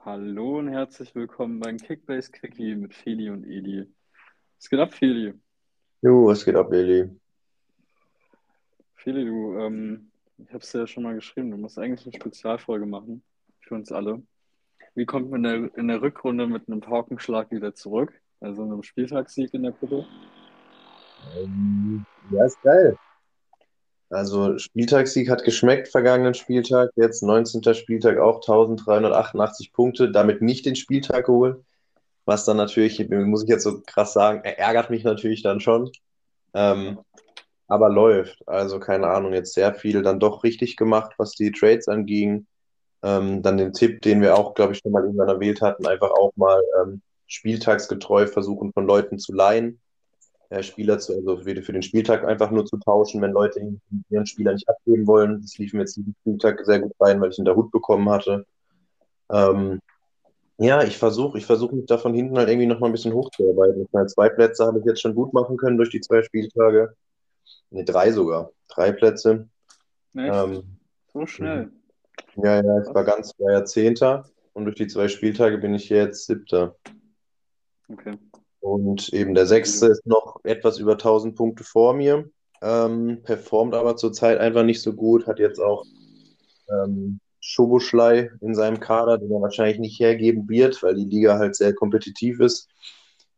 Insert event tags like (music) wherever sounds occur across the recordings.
Hallo und herzlich willkommen beim Kickbase Quickie mit Feli und Eli. Was geht ab, Feli? Jo, was geht ab, Eli? Feli, du, ähm, ich habe es dir ja schon mal geschrieben, du musst eigentlich eine Spezialfolge machen für uns alle. Wie kommt man in der, in der Rückrunde mit einem Paukenschlag wieder zurück? Also einem Spieltagssieg in der Gruppe? Ähm, ja, ist geil. Also Spieltagssieg hat geschmeckt, vergangenen Spieltag. Jetzt 19. Spieltag auch 1388 Punkte. Damit nicht den Spieltag geholt. Was dann natürlich, muss ich jetzt so krass sagen, ärgert mich natürlich dann schon. Ähm, aber läuft. Also keine Ahnung, jetzt sehr viel dann doch richtig gemacht, was die Trades anging. Ähm, dann den Tipp, den wir auch, glaube ich, schon mal irgendwann erwähnt hatten, einfach auch mal ähm, spieltagsgetreu versuchen von Leuten zu leihen Spieler zu, also für, für den Spieltag einfach nur zu tauschen, wenn Leute ihren Spieler nicht abgeben wollen. Das lief mir jetzt diesen Spieltag sehr gut rein, weil ich ihn der Hut bekommen hatte. Ähm, ja, ich versuche ich versuch mich da von hinten halt irgendwie noch mal ein bisschen hochzuarbeiten. Meine, zwei Plätze habe ich jetzt schon gut machen können durch die zwei Spieltage. Ne, drei sogar. Drei Plätze. Ähm, so schnell. Ja, ja, ich war ganz, war ja Zehnter und durch die zwei Spieltage bin ich jetzt Siebter. Okay. Und eben der Sechste ist noch etwas über 1000 Punkte vor mir, ähm, performt aber zurzeit einfach nicht so gut, hat jetzt auch ähm, Schoboschlei in seinem Kader, den er wahrscheinlich nicht hergeben wird, weil die Liga halt sehr kompetitiv ist.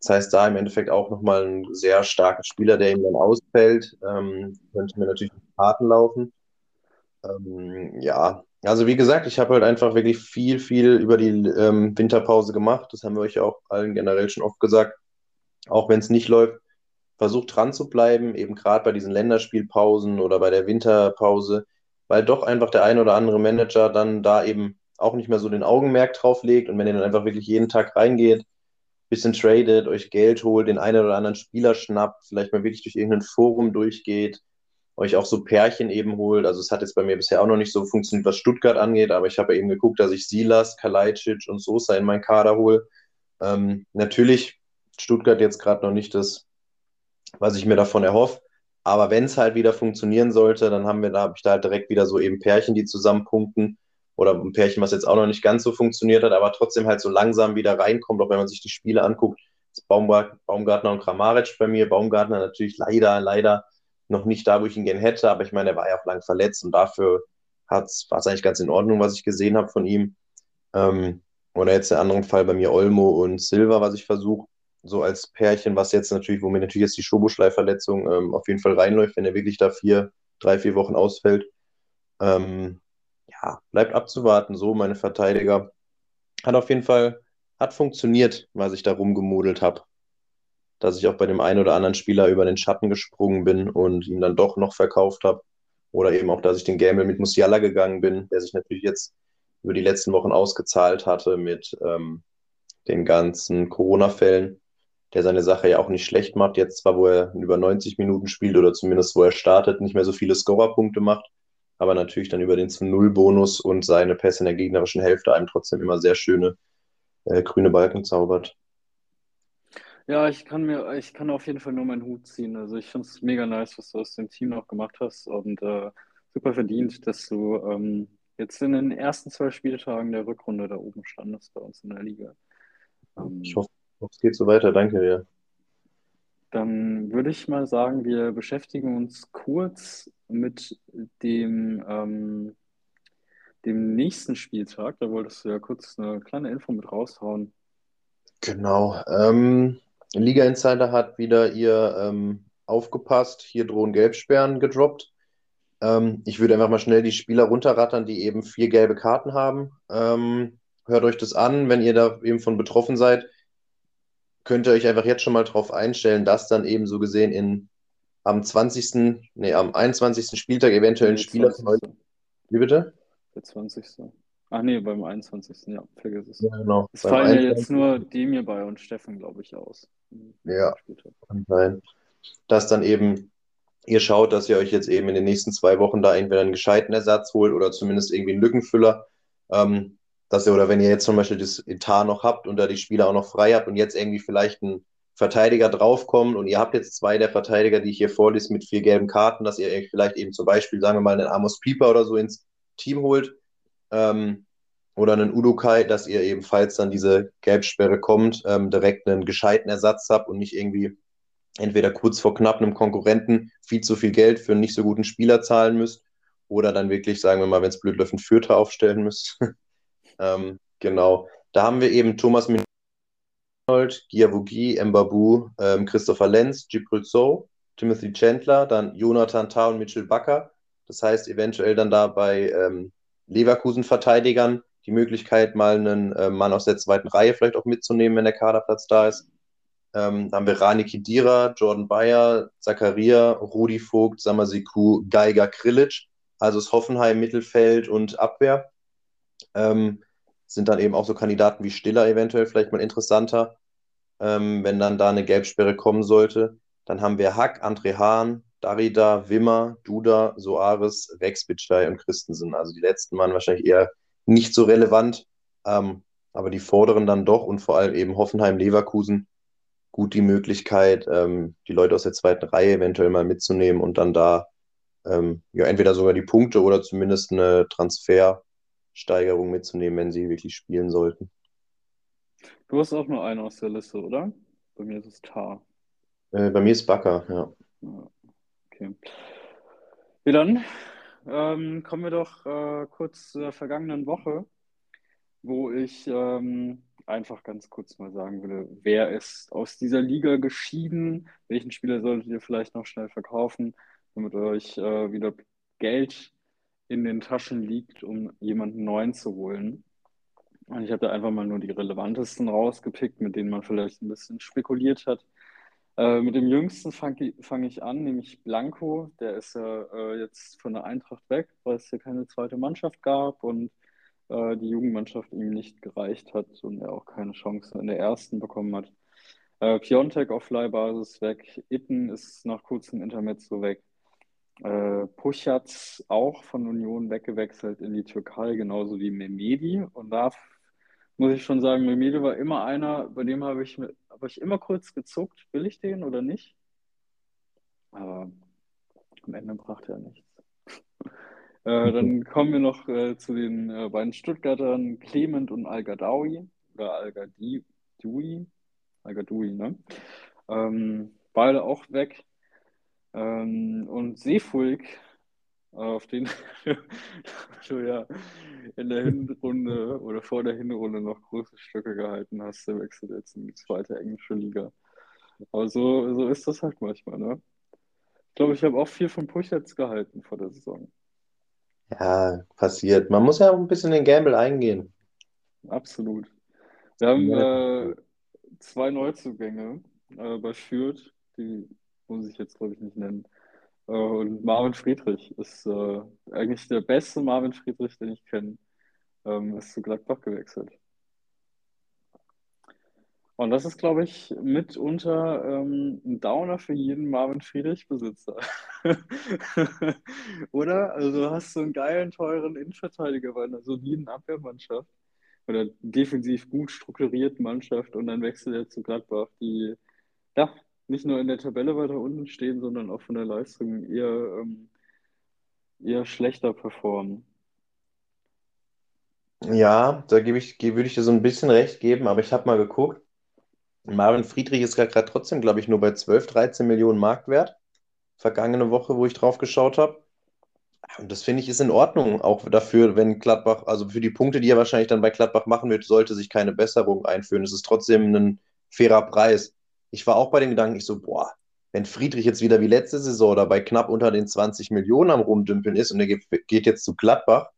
Das heißt, da im Endeffekt auch nochmal ein sehr starker Spieler, der ihm dann ausfällt, ähm, könnte mir natürlich Karten laufen. Ähm, ja, also wie gesagt, ich habe halt einfach wirklich viel, viel über die ähm, Winterpause gemacht. Das haben wir euch ja auch allen generell schon oft gesagt auch wenn es nicht läuft, versucht dran zu bleiben, eben gerade bei diesen Länderspielpausen oder bei der Winterpause, weil doch einfach der ein oder andere Manager dann da eben auch nicht mehr so den Augenmerk drauf legt und wenn ihr dann einfach wirklich jeden Tag reingeht, bisschen tradet, euch Geld holt, den einen oder anderen Spieler schnappt, vielleicht mal wirklich durch irgendein Forum durchgeht, euch auch so Pärchen eben holt. Also es hat jetzt bei mir bisher auch noch nicht so funktioniert, was Stuttgart angeht, aber ich habe eben geguckt, dass ich Silas, Kalajdzic und Sosa in meinen Kader hole. Ähm, natürlich Stuttgart jetzt gerade noch nicht das, was ich mir davon erhoffe. Aber wenn es halt wieder funktionieren sollte, dann haben wir da, habe ich da halt direkt wieder so eben Pärchen, die zusammen punkten. Oder ein Pärchen, was jetzt auch noch nicht ganz so funktioniert hat, aber trotzdem halt so langsam wieder reinkommt, auch wenn man sich die Spiele anguckt. Baumgartner und Kramaric bei mir. Baumgartner natürlich leider, leider noch nicht da, wo ich ihn gern hätte, aber ich meine, er war ja auch lang verletzt und dafür war es eigentlich ganz in Ordnung, was ich gesehen habe von ihm. Ähm, oder jetzt der andere Fall bei mir Olmo und Silva, was ich versuche so als Pärchen, was jetzt natürlich, wo mir natürlich jetzt die Schoboschlei-Verletzung ähm, auf jeden Fall reinläuft, wenn er wirklich da vier, drei, vier Wochen ausfällt. Ähm, ja, bleibt abzuwarten, so meine Verteidiger. Hat auf jeden Fall, hat funktioniert, was ich da rumgemodelt habe. Dass ich auch bei dem einen oder anderen Spieler über den Schatten gesprungen bin und ihn dann doch noch verkauft habe. Oder eben auch, dass ich den Gamble mit Musiala gegangen bin, der sich natürlich jetzt über die letzten Wochen ausgezahlt hatte mit ähm, den ganzen Corona-Fällen der seine Sache ja auch nicht schlecht macht. Jetzt zwar, wo er über 90 Minuten spielt oder zumindest wo er startet, nicht mehr so viele Scorerpunkte macht, aber natürlich dann über den zu Null-Bonus und seine Pässe in der gegnerischen Hälfte einem trotzdem immer sehr schöne äh, grüne Balken zaubert. Ja, ich kann mir, ich kann auf jeden Fall nur meinen Hut ziehen. Also ich finde es mega nice, was du aus dem Team noch gemacht hast und äh, super verdient, dass du ähm, jetzt in den ersten zwei Spieltagen der Rückrunde da oben standest bei uns in der Liga. Ähm, ich hoffe, es geht so weiter, danke dir. Dann würde ich mal sagen, wir beschäftigen uns kurz mit dem, ähm, dem nächsten Spieltag. Da wolltest du ja kurz eine kleine Info mit raushauen. Genau. Ähm, Liga Insider hat wieder ihr ähm, aufgepasst. Hier drohen Gelbsperren gedroppt. Ähm, ich würde einfach mal schnell die Spieler runterrattern, die eben vier gelbe Karten haben. Ähm, hört euch das an, wenn ihr da eben von betroffen seid könnt ihr euch einfach jetzt schon mal darauf einstellen, dass dann eben so gesehen in, am 20., nee, am 21. Spieltag eventuell ein Spieler von euch. Wie bitte? Der 20. Ach nee, beim 21. Ja, vergiss es. Ja, genau. Es fallen ja jetzt nur Demir bei und Steffen, glaube ich, aus. Ja, kann sein. Dass dann eben ihr schaut, dass ihr euch jetzt eben in den nächsten zwei Wochen da entweder einen gescheiten Ersatz holt oder zumindest irgendwie einen Lückenfüller. Ähm, dass ihr, oder wenn ihr jetzt zum Beispiel das Etat noch habt und da die Spieler auch noch frei habt und jetzt irgendwie vielleicht einen Verteidiger draufkommen und ihr habt jetzt zwei der Verteidiger, die ich hier vorlese, mit vier gelben Karten, dass ihr vielleicht eben zum Beispiel, sagen wir mal, einen Amos Pieper oder so ins Team holt ähm, oder einen Udukai, dass ihr eben, falls dann diese Gelbsperre kommt, ähm, direkt einen gescheiten Ersatz habt und nicht irgendwie entweder kurz vor knapp einem Konkurrenten viel zu viel Geld für einen nicht so guten Spieler zahlen müsst oder dann wirklich, sagen wir mal, wenn es blöd läuft, einen Fürther aufstellen müsst. (laughs) ähm, genau. Da haben wir eben Thomas Arnold, Giavogi, Mbabu, ähm, Christopher Lenz, Gibril So, Timothy Chandler, dann Jonathan Tah und Mitchell Bakker. Das heißt, eventuell dann da bei ähm, Leverkusen-Verteidigern die Möglichkeit, mal einen äh, Mann aus der zweiten Reihe vielleicht auch mitzunehmen, wenn der Kaderplatz da ist. Ähm, da haben wir Rani Kidira, Jordan Bayer, Zakaria, Rudi Vogt, Samasiku, Geiger, Krilic. Also ist Hoffenheim Mittelfeld und Abwehr. Ähm, sind dann eben auch so Kandidaten wie Stiller eventuell vielleicht mal interessanter, ähm, wenn dann da eine Gelbsperre kommen sollte. Dann haben wir Hack, André Hahn, Darida, Wimmer, Duda, Soares, Rex Bitschei und Christensen. Also die letzten waren wahrscheinlich eher nicht so relevant, ähm, aber die vorderen dann doch und vor allem eben Hoffenheim, Leverkusen gut die Möglichkeit, ähm, die Leute aus der zweiten Reihe eventuell mal mitzunehmen und dann da ähm, ja entweder sogar die Punkte oder zumindest eine Transfer Steigerung mitzunehmen, wenn sie wirklich spielen sollten. Du hast auch nur einen aus der Liste, oder? Bei mir ist es Tar. Äh, bei mir ist Bakker, ja. Okay. Ja, dann ähm, kommen wir doch äh, kurz zur vergangenen Woche, wo ich ähm, einfach ganz kurz mal sagen würde, wer ist aus dieser Liga geschieden? Welchen Spieler solltet ihr vielleicht noch schnell verkaufen, damit euch äh, wieder Geld in den Taschen liegt, um jemanden neuen zu holen. Und ich habe da einfach mal nur die relevantesten rausgepickt, mit denen man vielleicht ein bisschen spekuliert hat. Äh, mit dem jüngsten fange fang ich an, nämlich Blanco. Der ist ja äh, jetzt von der Eintracht weg, weil es hier keine zweite Mannschaft gab und äh, die Jugendmannschaft ihm nicht gereicht hat und er auch keine Chance in der ersten bekommen hat. Äh, Piontek auf Leihbasis weg. Itten ist nach kurzem Intermezzo weg. Äh, Puschatz auch von Union weggewechselt in die Türkei, genauso wie Mehmedi. Und da muss ich schon sagen, Mehmedi war immer einer, bei dem habe ich, hab ich immer kurz gezuckt, will ich den oder nicht? Aber am Ende brachte er nichts. (laughs) äh, dann (laughs) kommen wir noch äh, zu den äh, beiden Stuttgartern Clement und Al-Gadawi oder Al-Gadoui, Al-Gadoui, ne? Ähm, beide auch weg. Ähm, und Seefulk, auf den (laughs) du ja in der Hinrunde oder vor der Hinrunde noch große Stücke gehalten hast, der wechselt jetzt in die zweite englische Liga. Aber so, so ist das halt manchmal, ne? Ich glaube, ich habe auch viel von Puchetz gehalten vor der Saison. Ja, passiert. Man muss ja auch ein bisschen den Gamble eingehen. Absolut. Wir haben äh, zwei Neuzugänge äh, bei Fürth, die muss ich jetzt, glaube ich, nicht nennen. Äh, und Marvin Friedrich ist äh, eigentlich der beste Marvin Friedrich, den ich kenne. Ähm, ist zu Gladbach gewechselt. Und das ist, glaube ich, mitunter ähm, ein Downer für jeden Marvin Friedrich-Besitzer. (laughs) Oder? Also hast du einen geilen, teuren Innenverteidiger bei einer soliden Abwehrmannschaft oder defensiv gut strukturierten Mannschaft und dann wechselt er zu Gladbach, die ja, nicht nur in der Tabelle weiter unten stehen, sondern auch von der Leistung eher, ähm, eher schlechter performen. Ja, da gebe ich, würde ich dir so ein bisschen recht geben, aber ich habe mal geguckt. Marvin Friedrich ist gerade trotzdem, glaube ich, nur bei 12, 13 Millionen Marktwert. Vergangene Woche, wo ich drauf geschaut habe. Und das finde ich ist in Ordnung, auch dafür, wenn Gladbach, also für die Punkte, die er wahrscheinlich dann bei Gladbach machen wird, sollte sich keine Besserung einführen. Es ist trotzdem ein fairer Preis ich war auch bei den Gedanken, ich so, boah, wenn Friedrich jetzt wieder wie letzte Saison dabei knapp unter den 20 Millionen am Rumdümpeln ist und er geht jetzt zu Gladbach,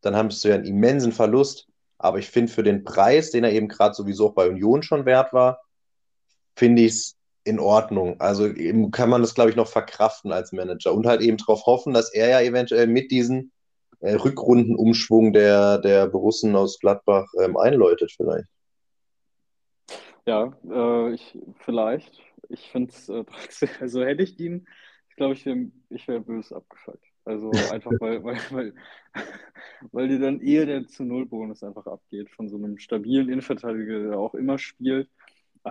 dann hast du ja einen immensen Verlust. Aber ich finde, für den Preis, den er eben gerade sowieso auch bei Union schon wert war, finde ich es in Ordnung. Also kann man das, glaube ich, noch verkraften als Manager und halt eben darauf hoffen, dass er ja eventuell mit diesem äh, Rückrundenumschwung der, der Borussen aus Gladbach ähm, einläutet vielleicht. Ja, äh, ich vielleicht. Ich finde es äh, (laughs) trotzdem, also hätte ich ihn, ich glaube, ich wäre ich wär böse abgefuckt. Also (laughs) einfach, weil, weil, weil, (laughs) weil dir dann eher der zu Null Bonus einfach abgeht von so einem stabilen Innenverteidiger, der auch immer spielt.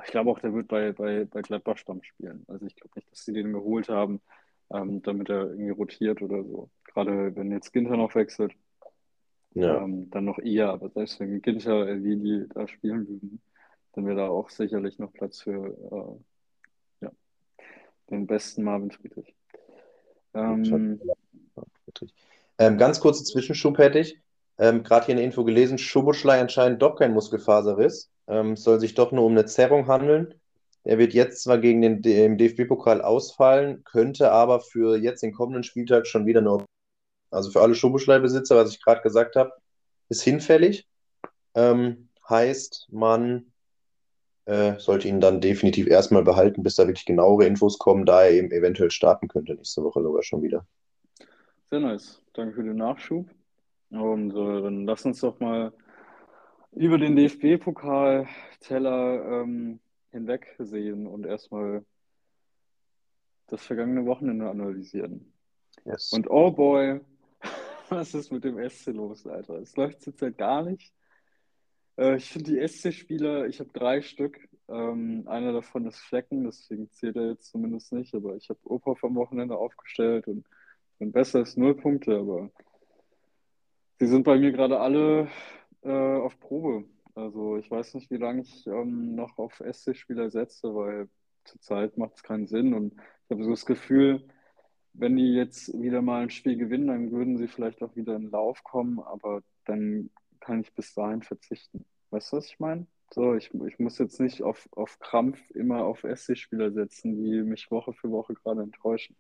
ich glaube auch, der wird bei, bei, bei Gladbach Stamm spielen. Also ich glaube nicht, dass sie den geholt haben, ähm, damit er irgendwie rotiert oder so. Gerade wenn jetzt Ginter noch wechselt, Ja, ähm, dann noch eher. Aber selbst wenn Ginter, Elvedi da spielen würden, dann wäre da auch sicherlich noch Platz für äh, ja, den besten Marvin Friedrich. Ähm, ähm, ganz kurze Zwischenschub hätte ich. Ähm, Gerade hier eine Info gelesen, Schuboschlei anscheinend doch kein Muskelfaserriss. Ähm, es soll sich doch nur um eine Zerrung handeln. Er wird jetzt zwar gegen den, DFB-Pokal ausfallen, könnte aber für jetzt den kommenden Spieltag schon wieder nur, also für alle Schuboschlei-Besitzer, was ich gerade gesagt habe, ist hinfällig. Ähm, heißt, man äh, sollte ihn dann definitiv erstmal behalten, bis da wirklich genauere Infos kommen, da er eben eventuell starten könnte nächste Woche sogar schon wieder. Sehr nice. Danke für den Nachschub. Und äh, dann lass uns doch mal über den DFB-Pokal-Teller ähm, hinweg sehen und erstmal das vergangene Wochenende analysieren. Yes. Und oh boy, (laughs) was ist mit dem SC los, Alter? Es läuft zurzeit gar nicht. Äh, ich finde die SC-Spieler, ich habe drei Stück. Ähm, einer davon ist Flecken, deswegen zählt er jetzt zumindest nicht. Aber ich habe Opa vom Wochenende aufgestellt und, und besser ist null Punkte. Aber sie sind bei mir gerade alle äh, auf Probe. Also ich weiß nicht, wie lange ich ähm, noch auf SC-Spieler setze, weil zurzeit macht es keinen Sinn. Und ich habe so das Gefühl, wenn die jetzt wieder mal ein Spiel gewinnen, dann würden sie vielleicht auch wieder in den Lauf kommen, aber dann kann ich bis dahin verzichten. Weißt du, was ich meine? So, ich, ich muss jetzt nicht auf, auf Krampf immer auf SC-Spieler setzen, die mich Woche für Woche gerade enttäuschen.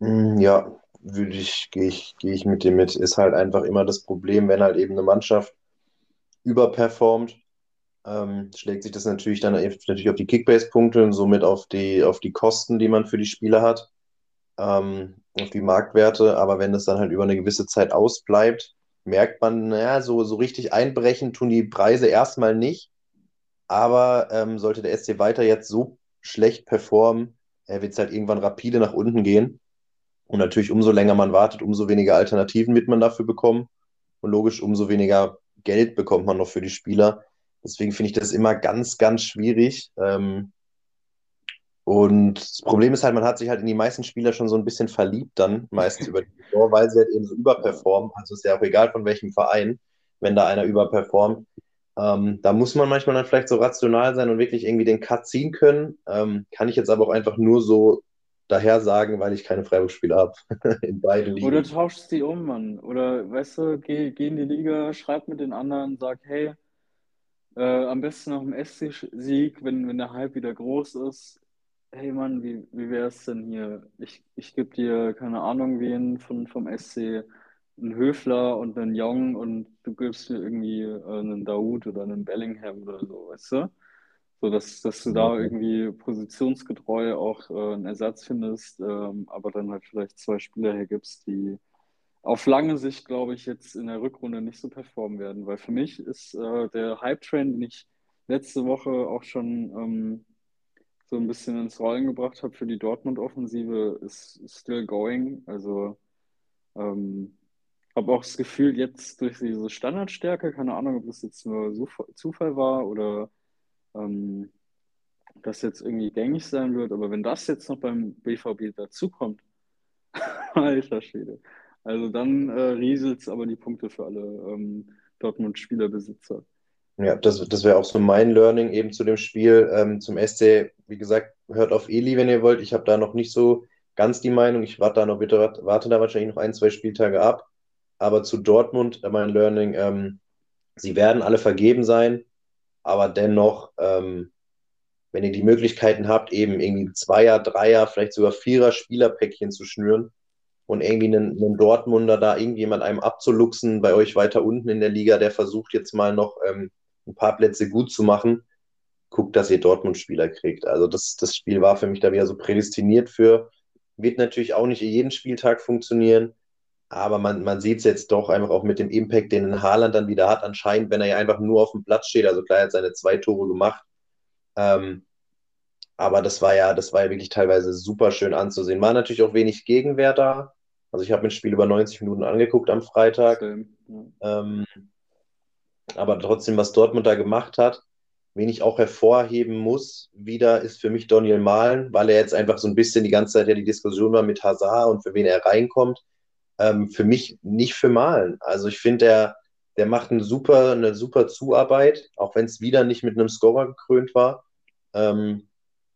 Mm, Ja, würde ich, gehe ich, gehe ich mit dir mit. Ist halt einfach immer das Problem, wenn halt eben eine Mannschaft überperformt, ähm, schlägt sich das natürlich dann natürlich auf die Kickbase-Punkte und somit auf die, auf die Kosten, die man für die Spieler hat, ähm, auf die Marktwerte. Aber wenn das dann halt über eine gewisse Zeit ausbleibt, merkt man, naja, so, so richtig einbrechen tun die Preise erstmal nicht. Aber ähm, sollte der SC weiter jetzt so schlecht performen, äh, wird es halt irgendwann rapide nach unten gehen. Und natürlich, umso länger man wartet, umso weniger Alternativen wird man dafür bekommen. Und logisch, umso weniger Geld bekommt man noch für die Spieler. Deswegen finde ich das immer ganz, ganz schwierig. Ähm, und das Problem ist halt, man hat sich halt in die meisten Spieler schon so ein bisschen verliebt dann, meistens über die Saison, weil sie halt eben so überperformen. Also ist ja auch egal von welchem Verein, wenn da einer überperformt. Ähm, da muss man manchmal dann vielleicht so rational sein und wirklich irgendwie den Cut ziehen können. Ähm, kann ich jetzt aber auch einfach nur so daher sagen, weil ich keine Freiburg-Spieler habe (laughs) in beiden Ligen. Oder tauschst die um, Mann. Oder weißt du, geh, geh in die Liga, schreib mit den anderen, sag, hey, äh, am besten nach dem SC-Sieg, wenn, wenn der Hype wieder groß ist. Hey Mann, wie, wie wäre es denn hier? Ich, ich gebe dir, keine Ahnung, wen von, vom SC, einen Höfler und einen Jong und du gibst mir irgendwie äh, einen Daoud oder einen Bellingham oder so, weißt du? So dass, dass du da irgendwie positionsgetreu auch äh, einen Ersatz findest, ähm, aber dann halt vielleicht zwei Spieler hergibst, die auf lange Sicht, glaube ich, jetzt in der Rückrunde nicht so performen werden. Weil für mich ist äh, der Hype-Train, den ich letzte Woche auch schon ähm, so ein bisschen ins Rollen gebracht habe für die Dortmund-Offensive, ist still going. Also ähm, habe auch das Gefühl, jetzt durch diese Standardstärke, keine Ahnung, ob das jetzt nur Zuf- Zufall war oder ähm, das jetzt irgendwie gängig sein wird, aber wenn das jetzt noch beim BVB dazukommt, (laughs) alter Schwede, also dann äh, rieselt es aber die Punkte für alle ähm, Dortmund-Spielerbesitzer. Ja, das, das wäre auch so mein Learning eben zu dem Spiel. Ähm, zum SC, wie gesagt, hört auf Eli, wenn ihr wollt. Ich habe da noch nicht so ganz die Meinung. Ich warte da noch bitte, warte da wahrscheinlich noch ein, zwei Spieltage ab. Aber zu Dortmund, äh, mein Learning, ähm, sie werden alle vergeben sein, aber dennoch, ähm, wenn ihr die Möglichkeiten habt, eben irgendwie Zweier, Dreier, vielleicht sogar Vierer Spielerpäckchen zu schnüren und irgendwie einen, einen Dortmunder da irgendjemand einem abzuluxen bei euch weiter unten in der Liga, der versucht jetzt mal noch ähm, ein paar Plätze gut zu machen, guckt, dass ihr Dortmund-Spieler kriegt. Also das, das Spiel war für mich da wieder so prädestiniert für, wird natürlich auch nicht jeden Spieltag funktionieren, aber man, man sieht es jetzt doch einfach auch mit dem Impact, den ein Haaland dann wieder hat, anscheinend, wenn er ja einfach nur auf dem Platz steht. Also klar, er hat seine zwei Tore gemacht. Ähm, aber das war ja, das war ja wirklich teilweise super schön anzusehen. War natürlich auch wenig Gegenwehr da. Also ich habe mir das Spiel über 90 Minuten angeguckt am Freitag. Ähm, aber trotzdem, was Dortmund da gemacht hat, wen ich auch hervorheben muss, wieder ist für mich Daniel Mahlen, weil er jetzt einfach so ein bisschen die ganze Zeit ja die Diskussion war mit Hazard und für wen er reinkommt. Ähm, für mich nicht für Mahlen. Also ich finde, der, der macht eine super, eine super Zuarbeit, auch wenn es wieder nicht mit einem Scorer gekrönt war. Ähm,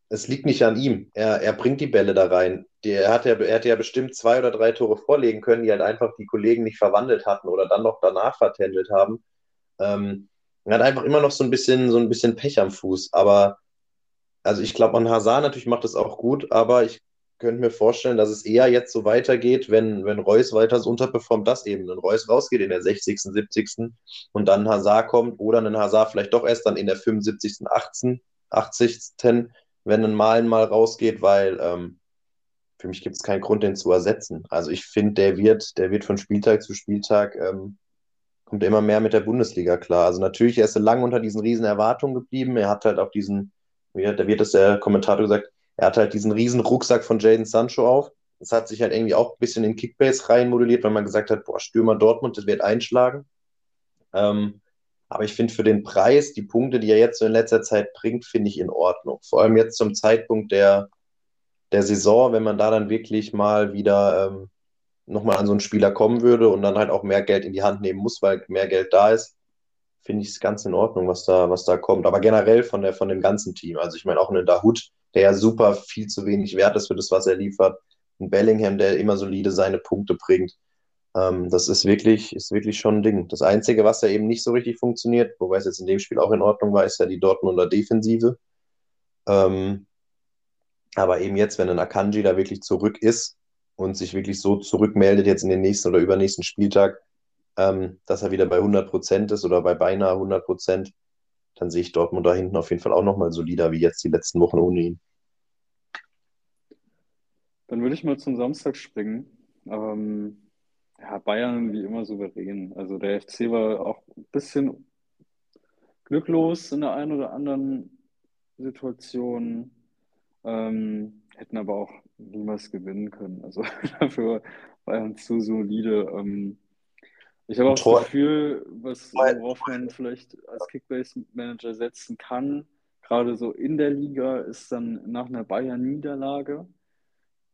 es liegt nicht an ihm. Er, er bringt die Bälle da rein. Die, er, hat ja, er hatte ja bestimmt zwei oder drei Tore vorlegen können, die halt einfach die Kollegen nicht verwandelt hatten oder dann noch danach vertändelt haben. Ähm, er hat einfach immer noch so ein bisschen, so ein bisschen Pech am Fuß. Aber also ich glaube, an Hazard natürlich macht das auch gut, aber ich könnte mir vorstellen, dass es eher jetzt so weitergeht, wenn, wenn Reus weiter so unterperformt, dass eben ein Reus rausgeht in der 60., 70. und dann ein Hazard kommt oder ein Hazard vielleicht doch erst dann in der 75., 18., 80., wenn ein Malen mal rausgeht, weil ähm, für mich gibt es keinen Grund, den zu ersetzen. Also ich finde, der wird, der wird von Spieltag zu Spieltag ähm, kommt immer mehr mit der Bundesliga klar. Also natürlich, er ist lange unter diesen riesen Erwartungen geblieben. Er hat halt auch diesen, da wird es der Kommentator gesagt, er hat halt diesen riesen Rucksack von Jaden Sancho auf. Das hat sich halt irgendwie auch ein bisschen in Kickbase rein modelliert, weil man gesagt hat, boah, Stürmer Dortmund, das wird einschlagen. Ähm, aber ich finde für den Preis, die Punkte, die er jetzt so in letzter Zeit bringt, finde ich in Ordnung. Vor allem jetzt zum Zeitpunkt der, der Saison, wenn man da dann wirklich mal wieder ähm, nochmal an so einen Spieler kommen würde und dann halt auch mehr Geld in die Hand nehmen muss, weil mehr Geld da ist, finde ich es ganz in Ordnung, was da, was da kommt. Aber generell von, der, von dem ganzen Team. Also ich meine auch einen Dahut, der ja super viel zu wenig wert ist für das, was er liefert. Ein Bellingham, der immer solide seine Punkte bringt. Ähm, das ist wirklich, ist wirklich schon ein Ding. Das Einzige, was ja eben nicht so richtig funktioniert, wobei es jetzt in dem Spiel auch in Ordnung war, ist ja die Dortmunder Defensive. Ähm, aber eben jetzt, wenn ein Akanji da wirklich zurück ist, und sich wirklich so zurückmeldet jetzt in den nächsten oder übernächsten Spieltag, ähm, dass er wieder bei 100 Prozent ist oder bei beinahe 100 Prozent, dann sehe ich Dortmund da hinten auf jeden Fall auch nochmal solider wie jetzt die letzten Wochen ohne ihn. Dann würde ich mal zum Samstag springen. Ähm, ja, Bayern wie immer souverän. Also der FC war auch ein bisschen glücklos in der einen oder anderen Situation. Ähm, hätten aber auch niemals gewinnen können. Also (laughs) dafür war er zu solide. Ähm, ich habe auch das Gefühl, was, worauf man vielleicht als Kickbase-Manager setzen kann, gerade so in der Liga, ist dann nach einer Bayern-Niederlage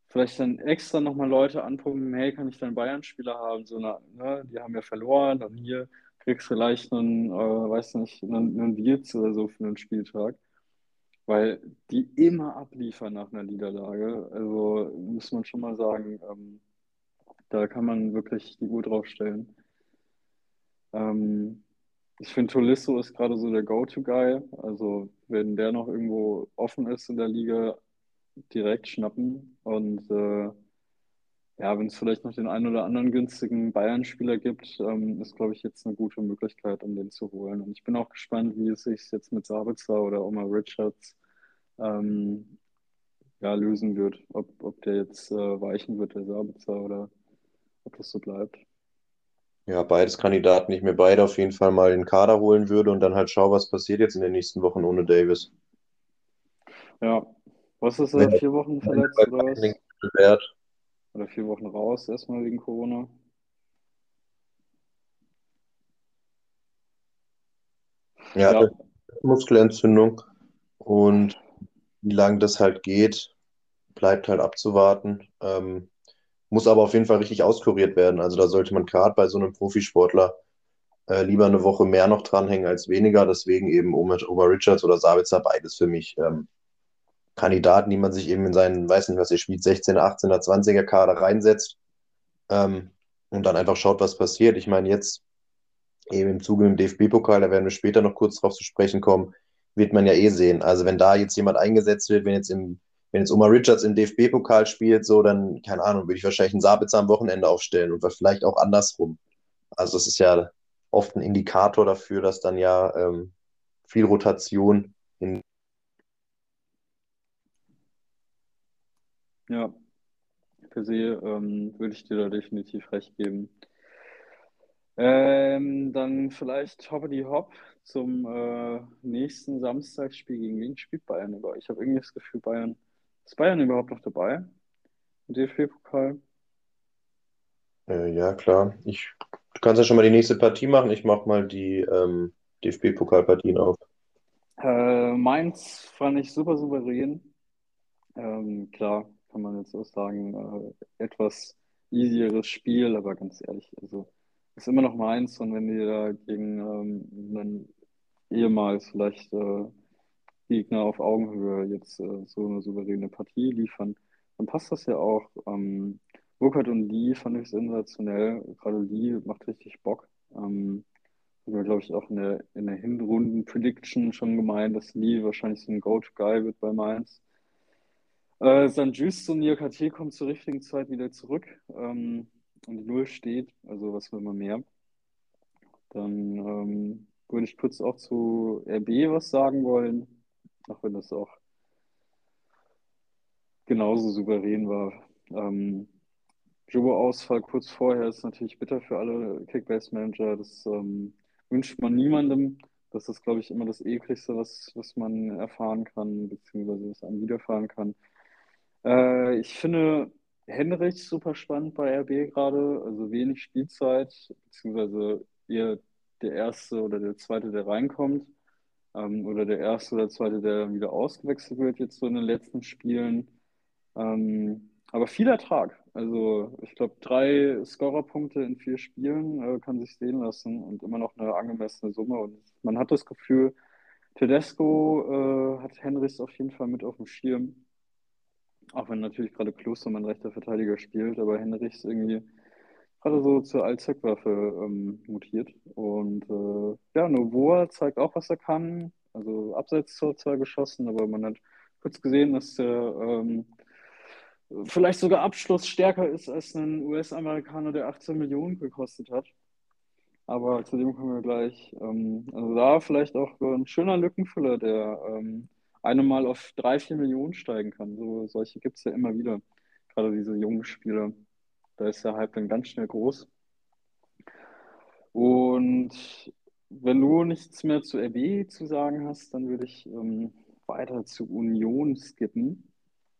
vielleicht dann extra nochmal Leute anpumpen, hey, kann ich dann Bayern-Spieler haben? So, na, ne, die haben ja verloren und hier kriegst du vielleicht einen, äh, weiß nicht, einen, einen Wirtz oder so für einen Spieltag weil die immer abliefern nach einer Niederlage. Also muss man schon mal sagen, ähm, da kann man wirklich die Uhr draufstellen. Ähm, ich finde, Tolisso ist gerade so der Go-To-Guy. Also wenn der noch irgendwo offen ist in der Liga, direkt schnappen. Und äh, ja, wenn es vielleicht noch den einen oder anderen günstigen Bayern-Spieler gibt, ähm, ist, glaube ich, jetzt eine gute Möglichkeit, um den zu holen. Und ich bin auch gespannt, wie es sich jetzt mit Sabitzer oder Omar Richards ähm, ja, lösen wird. Ob, ob der jetzt äh, weichen wird, der Sabitzer, oder ob das so bleibt. Ja, beides Kandidaten, ich mir beide auf jeden Fall mal in den Kader holen würde und dann halt schaue, was passiert jetzt in den nächsten Wochen ohne Davis. Ja, was ist er? Vier Wochen verletzt oder was? Oder vier Wochen raus, erstmal wegen Corona. Ja, ja. Muskelentzündung. Und wie lange das halt geht, bleibt halt abzuwarten. Ähm, muss aber auf jeden Fall richtig auskuriert werden. Also da sollte man gerade bei so einem Profisportler äh, lieber eine Woche mehr noch dranhängen als weniger. Deswegen eben Omar Richards oder Sabitzer, beides für mich ähm, Kandidaten, die man sich eben in seinen, weiß nicht was ihr spielt, 16er, 18er, 20er Kader reinsetzt ähm, und dann einfach schaut, was passiert. Ich meine, jetzt eben im Zuge im DFB-Pokal, da werden wir später noch kurz drauf zu sprechen kommen, wird man ja eh sehen. Also wenn da jetzt jemand eingesetzt wird, wenn jetzt im, wenn jetzt Omar Richards im DFB-Pokal spielt, so, dann, keine Ahnung, würde ich wahrscheinlich einen Sabitzer am Wochenende aufstellen und vielleicht auch andersrum. Also das ist ja oft ein Indikator dafür, dass dann ja ähm, viel Rotation in Ja, per se ähm, würde ich dir da definitiv recht geben. Ähm, dann vielleicht hoppity hopp zum äh, nächsten Samstagsspiel gegen wen spielt Bayern über? Ich habe irgendwie das Gefühl, Bayern. Ist Bayern überhaupt noch dabei? Im DFB-Pokal? Äh, ja, klar. Ich, du kannst ja schon mal die nächste Partie machen. Ich mache mal die ähm, DFB-Pokalpartien auf. Äh, Mainz fand ich super souverän. Ähm, klar, kann man jetzt auch sagen, äh, etwas easieres Spiel, aber ganz ehrlich, also ist immer noch Mainz und wenn die da gegen ähm, einen ehemals vielleicht äh, Gegner auf Augenhöhe jetzt äh, so eine souveräne Partie liefern, dann passt das ja auch. Ähm, Burkhardt und Lee fand ich sensationell. Gerade Lee macht richtig Bock. Ähm, wir, glaube ich, auch in der, in der Hinrunden-Prediction schon gemeint, dass Lee wahrscheinlich so ein Go-To-Guy wird bei Mainz. Äh, St. Just und KT kommt zur richtigen Zeit wieder zurück ähm, und die Null steht, also was will man mehr. Dann ähm, würde ich kurz auch zu RB was sagen wollen, auch wenn das auch genauso souverän war. Ähm, Joe-Ausfall kurz vorher ist natürlich bitter für alle Kickbase-Manager. Das ähm, wünscht man niemandem. Das ist, glaube ich, immer das ekligste, was, was man erfahren kann, beziehungsweise was einem widerfahren kann. Äh, ich finde Henrich super spannend bei RB gerade, also wenig Spielzeit, beziehungsweise eher der erste oder der zweite, der reinkommt, ähm, oder der erste oder zweite, der wieder ausgewechselt wird, jetzt so in den letzten Spielen. Ähm, aber viel Ertrag. Also ich glaube, drei Scorerpunkte in vier Spielen äh, kann sich sehen lassen und immer noch eine angemessene Summe. Und man hat das Gefühl, Tedesco äh, hat Henrichs auf jeden Fall mit auf dem Schirm. Auch wenn natürlich gerade Klostermann rechter Verteidiger spielt, aber Henrichs irgendwie gerade so zur Allzweckwaffe ähm, mutiert. Und äh, ja, Novoa zeigt auch, was er kann. Also abseits zwar geschossen, aber man hat kurz gesehen, dass der ähm, vielleicht sogar Abschluss stärker ist als ein US-Amerikaner, der 18 Millionen gekostet hat. Aber zu dem kommen wir gleich. Ähm, also da vielleicht auch ein schöner Lückenfüller, der ähm, eine Mal auf drei, vier Millionen steigen kann. So, solche gibt es ja immer wieder. Gerade diese jungen Spieler. Da ist der Hype dann ganz schnell groß. Und wenn du nichts mehr zu RB zu sagen hast, dann würde ich ähm, weiter zu Union skippen.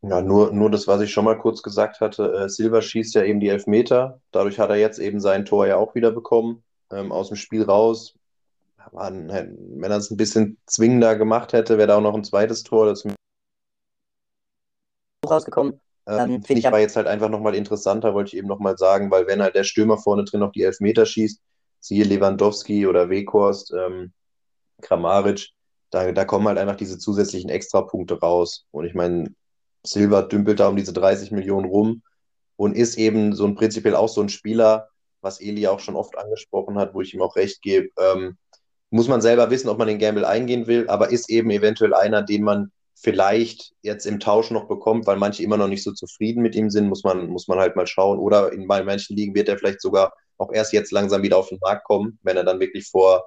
Ja, nur, nur das, was ich schon mal kurz gesagt hatte. Äh, Silva schießt ja eben die Elfmeter. Dadurch hat er jetzt eben sein Tor ja auch wieder bekommen. Ähm, aus dem Spiel raus. Man, wenn er es ein bisschen zwingender gemacht hätte, wäre da auch noch ein zweites Tor rausgekommen. Ähm, ähm Finde ich aber jetzt halt einfach nochmal interessanter, wollte ich eben nochmal sagen, weil wenn halt der Stürmer vorne drin noch die Elfmeter schießt, siehe Lewandowski oder Weghorst, ähm, Kramaric, da, da kommen halt einfach diese zusätzlichen Extrapunkte raus. Und ich meine, Silva dümpelt da um diese 30 Millionen rum und ist eben so ein prinzipiell auch so ein Spieler, was Eli auch schon oft angesprochen hat, wo ich ihm auch recht gebe. Ähm, muss man selber wissen, ob man den Gamble eingehen will, aber ist eben eventuell einer, den man vielleicht jetzt im Tausch noch bekommt, weil manche immer noch nicht so zufrieden mit ihm sind, muss man, muss man halt mal schauen. Oder in manchen Ligen wird er vielleicht sogar auch erst jetzt langsam wieder auf den Markt kommen, wenn er dann wirklich vor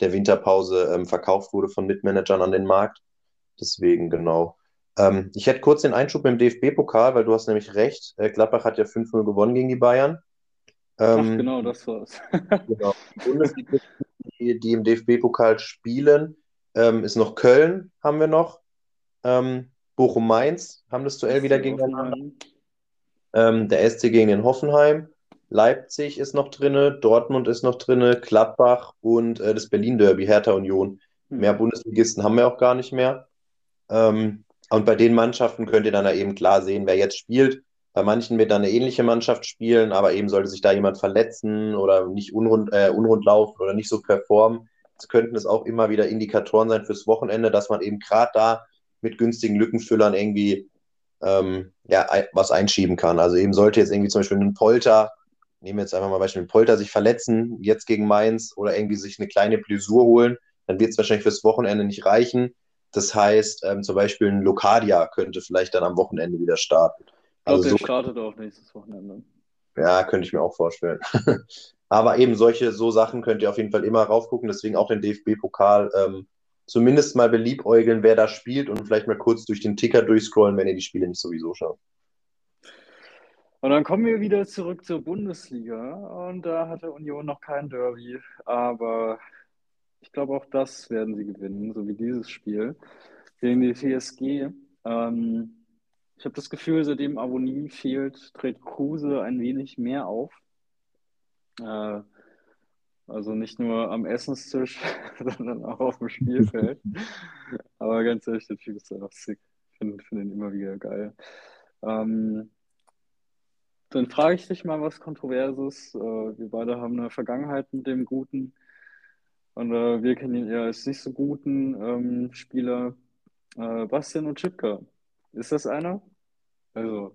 der Winterpause ähm, verkauft wurde von Mitmanagern an den Markt. Deswegen, genau. Ähm, ich hätte kurz den Einschub im DFB-Pokal, weil du hast nämlich recht. Äh, Gladbach hat ja 5-0 gewonnen gegen die Bayern. Ähm, Ach, genau, das war's. (laughs) genau. Bundesliga, die, die im DFB-Pokal spielen, ähm, ist noch Köln, haben wir noch. Ähm, Bochum-Mainz haben das Duell wieder gegeneinander. Ähm, der SC gegen den Hoffenheim. Leipzig ist noch drinne, Dortmund ist noch drinne, Gladbach und äh, das Berlin-Derby, Hertha Union. Hm. Mehr Bundesligisten haben wir auch gar nicht mehr. Ähm, und bei den Mannschaften könnt ihr dann eben klar sehen, wer jetzt spielt. Bei manchen wird dann eine ähnliche Mannschaft spielen, aber eben sollte sich da jemand verletzen oder nicht unrund, äh, unrund laufen oder nicht so performen. Das könnten es auch immer wieder Indikatoren sein fürs Wochenende, dass man eben gerade da mit günstigen Lückenfüllern irgendwie ähm, ja, was einschieben kann. Also eben sollte jetzt irgendwie zum Beispiel ein Polter, nehmen wir jetzt einfach mal Beispiel, ein Polter sich verletzen, jetzt gegen Mainz oder irgendwie sich eine kleine Blessur holen, dann wird es wahrscheinlich fürs Wochenende nicht reichen. Das heißt, ähm, zum Beispiel ein Locadia könnte vielleicht dann am Wochenende wieder starten. Glaube, also der so, startet auch nächstes Wochenende. Ja, könnte ich mir auch vorstellen. (laughs) Aber eben solche so Sachen könnt ihr auf jeden Fall immer raufgucken. Deswegen auch den DFB-Pokal ähm, zumindest mal beliebäugeln, wer da spielt und vielleicht mal kurz durch den Ticker durchscrollen, wenn ihr die Spiele nicht sowieso schaut. Und dann kommen wir wieder zurück zur Bundesliga und da hatte Union noch kein Derby, aber ich glaube, auch das werden sie gewinnen, so wie dieses Spiel gegen die TSG. Ähm, ich habe das Gefühl, seitdem Avonie fehlt, tritt Kruse ein wenig mehr auf. Äh, Also nicht nur am Essenstisch, (laughs) sondern auch auf dem Spielfeld. (laughs) Aber ganz ehrlich, der Typ ist einfach sick. Ich finde find ihn immer wieder geil. Ähm, dann frage ich dich mal was Kontroverses. Äh, wir beide haben eine Vergangenheit mit dem Guten. Und äh, wir kennen ihn eher als nicht so guten ähm, Spieler. Äh, Bastian und Chipka. Ist das einer? Also,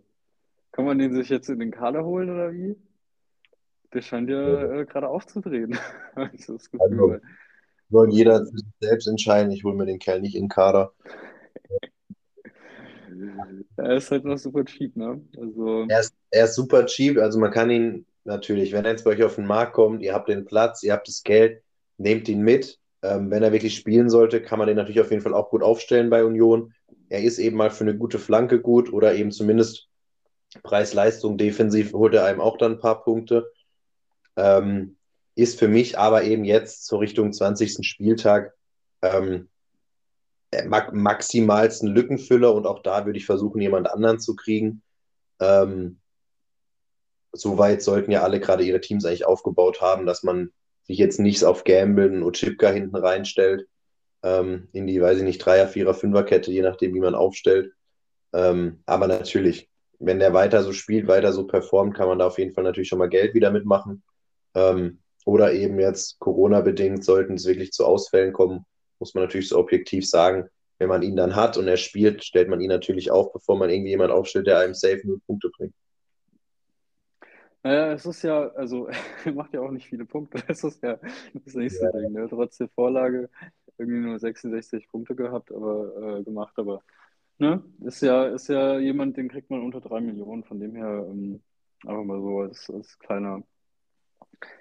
kann man den sich jetzt in den Kader holen oder wie? Der scheint ja äh, gerade aufzudrehen. (laughs) Also, soll jeder selbst entscheiden. Ich hole mir den Kerl nicht in den Kader. (laughs) Er ist halt noch super cheap, ne? Also, Er ist, er ist super cheap, also man kann ihn natürlich, wenn er jetzt bei euch auf den Markt kommt, ihr habt den Platz, ihr habt das Geld, nehmt ihn mit. Ähm, wenn er wirklich spielen sollte, kann man den natürlich auf jeden Fall auch gut aufstellen bei Union. Er ist eben mal für eine gute Flanke gut oder eben zumindest Preis-Leistung defensiv holt er einem auch dann ein paar Punkte. Ähm, ist für mich aber eben jetzt zur Richtung 20. Spieltag ähm, äh, ma maximalsten Lückenfüller und auch da würde ich versuchen, jemand anderen zu kriegen. Ähm, soweit sollten ja alle gerade ihre Teams eigentlich aufgebaut haben, dass man sich jetzt nicht auf Gamblen und Chipka hinten reinstellt, ähm, in die, weiß ich nicht, Dreier-, Vierer-, Fünfer-Kette, je nachdem, wie man aufstellt. Ähm, aber natürlich, wenn der weiter so spielt, weiter so performt, kann man da auf jeden Fall natürlich schon mal Geld wieder mitmachen. Ähm, oder eben jetzt Corona-bedingt, sollten es wirklich zu Ausfällen kommen, muss man natürlich so objektiv sagen, wenn man ihn dann hat und er spielt, stellt man ihn natürlich auf, bevor man irgendwie jemand aufstellt, der einem safe null Punkte bringt. naja, es ist ja, also, (laughs) er macht ja auch nicht viele Punkte. (laughs) Das ist ja das nächste Ja, Ding, ne? Trotz der Vorlage irgendwie nur 66 Punkte gehabt, aber äh, gemacht, aber ne? Ist ja, ist ja jemand, den kriegt man unter drei Millionen, von dem her ähm, einfach mal so als, als kleiner,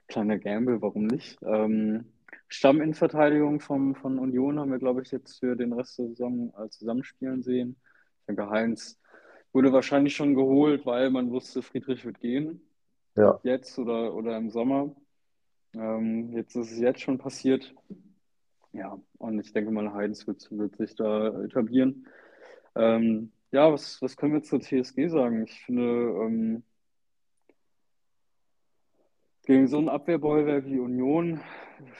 kleiner Gamble, warum nicht? Ähm, Stamminnenverteidigung vom, von Union haben wir, glaube ich, jetzt für den Rest der Saison äh, zusammenspielen sehen. Ich denke, Heinz wurde wahrscheinlich schon geholt, weil man wusste, Friedrich wird gehen, ja. jetzt oder, oder im Sommer. Ähm, jetzt ist es jetzt schon passiert. Ja, und ich denke mal, Heinz wird, wird sich da etablieren. Ähm, ja, was, was können wir zur TSG sagen? Ich finde, ähm, gegen so ein Abwehrbollwerk wie Union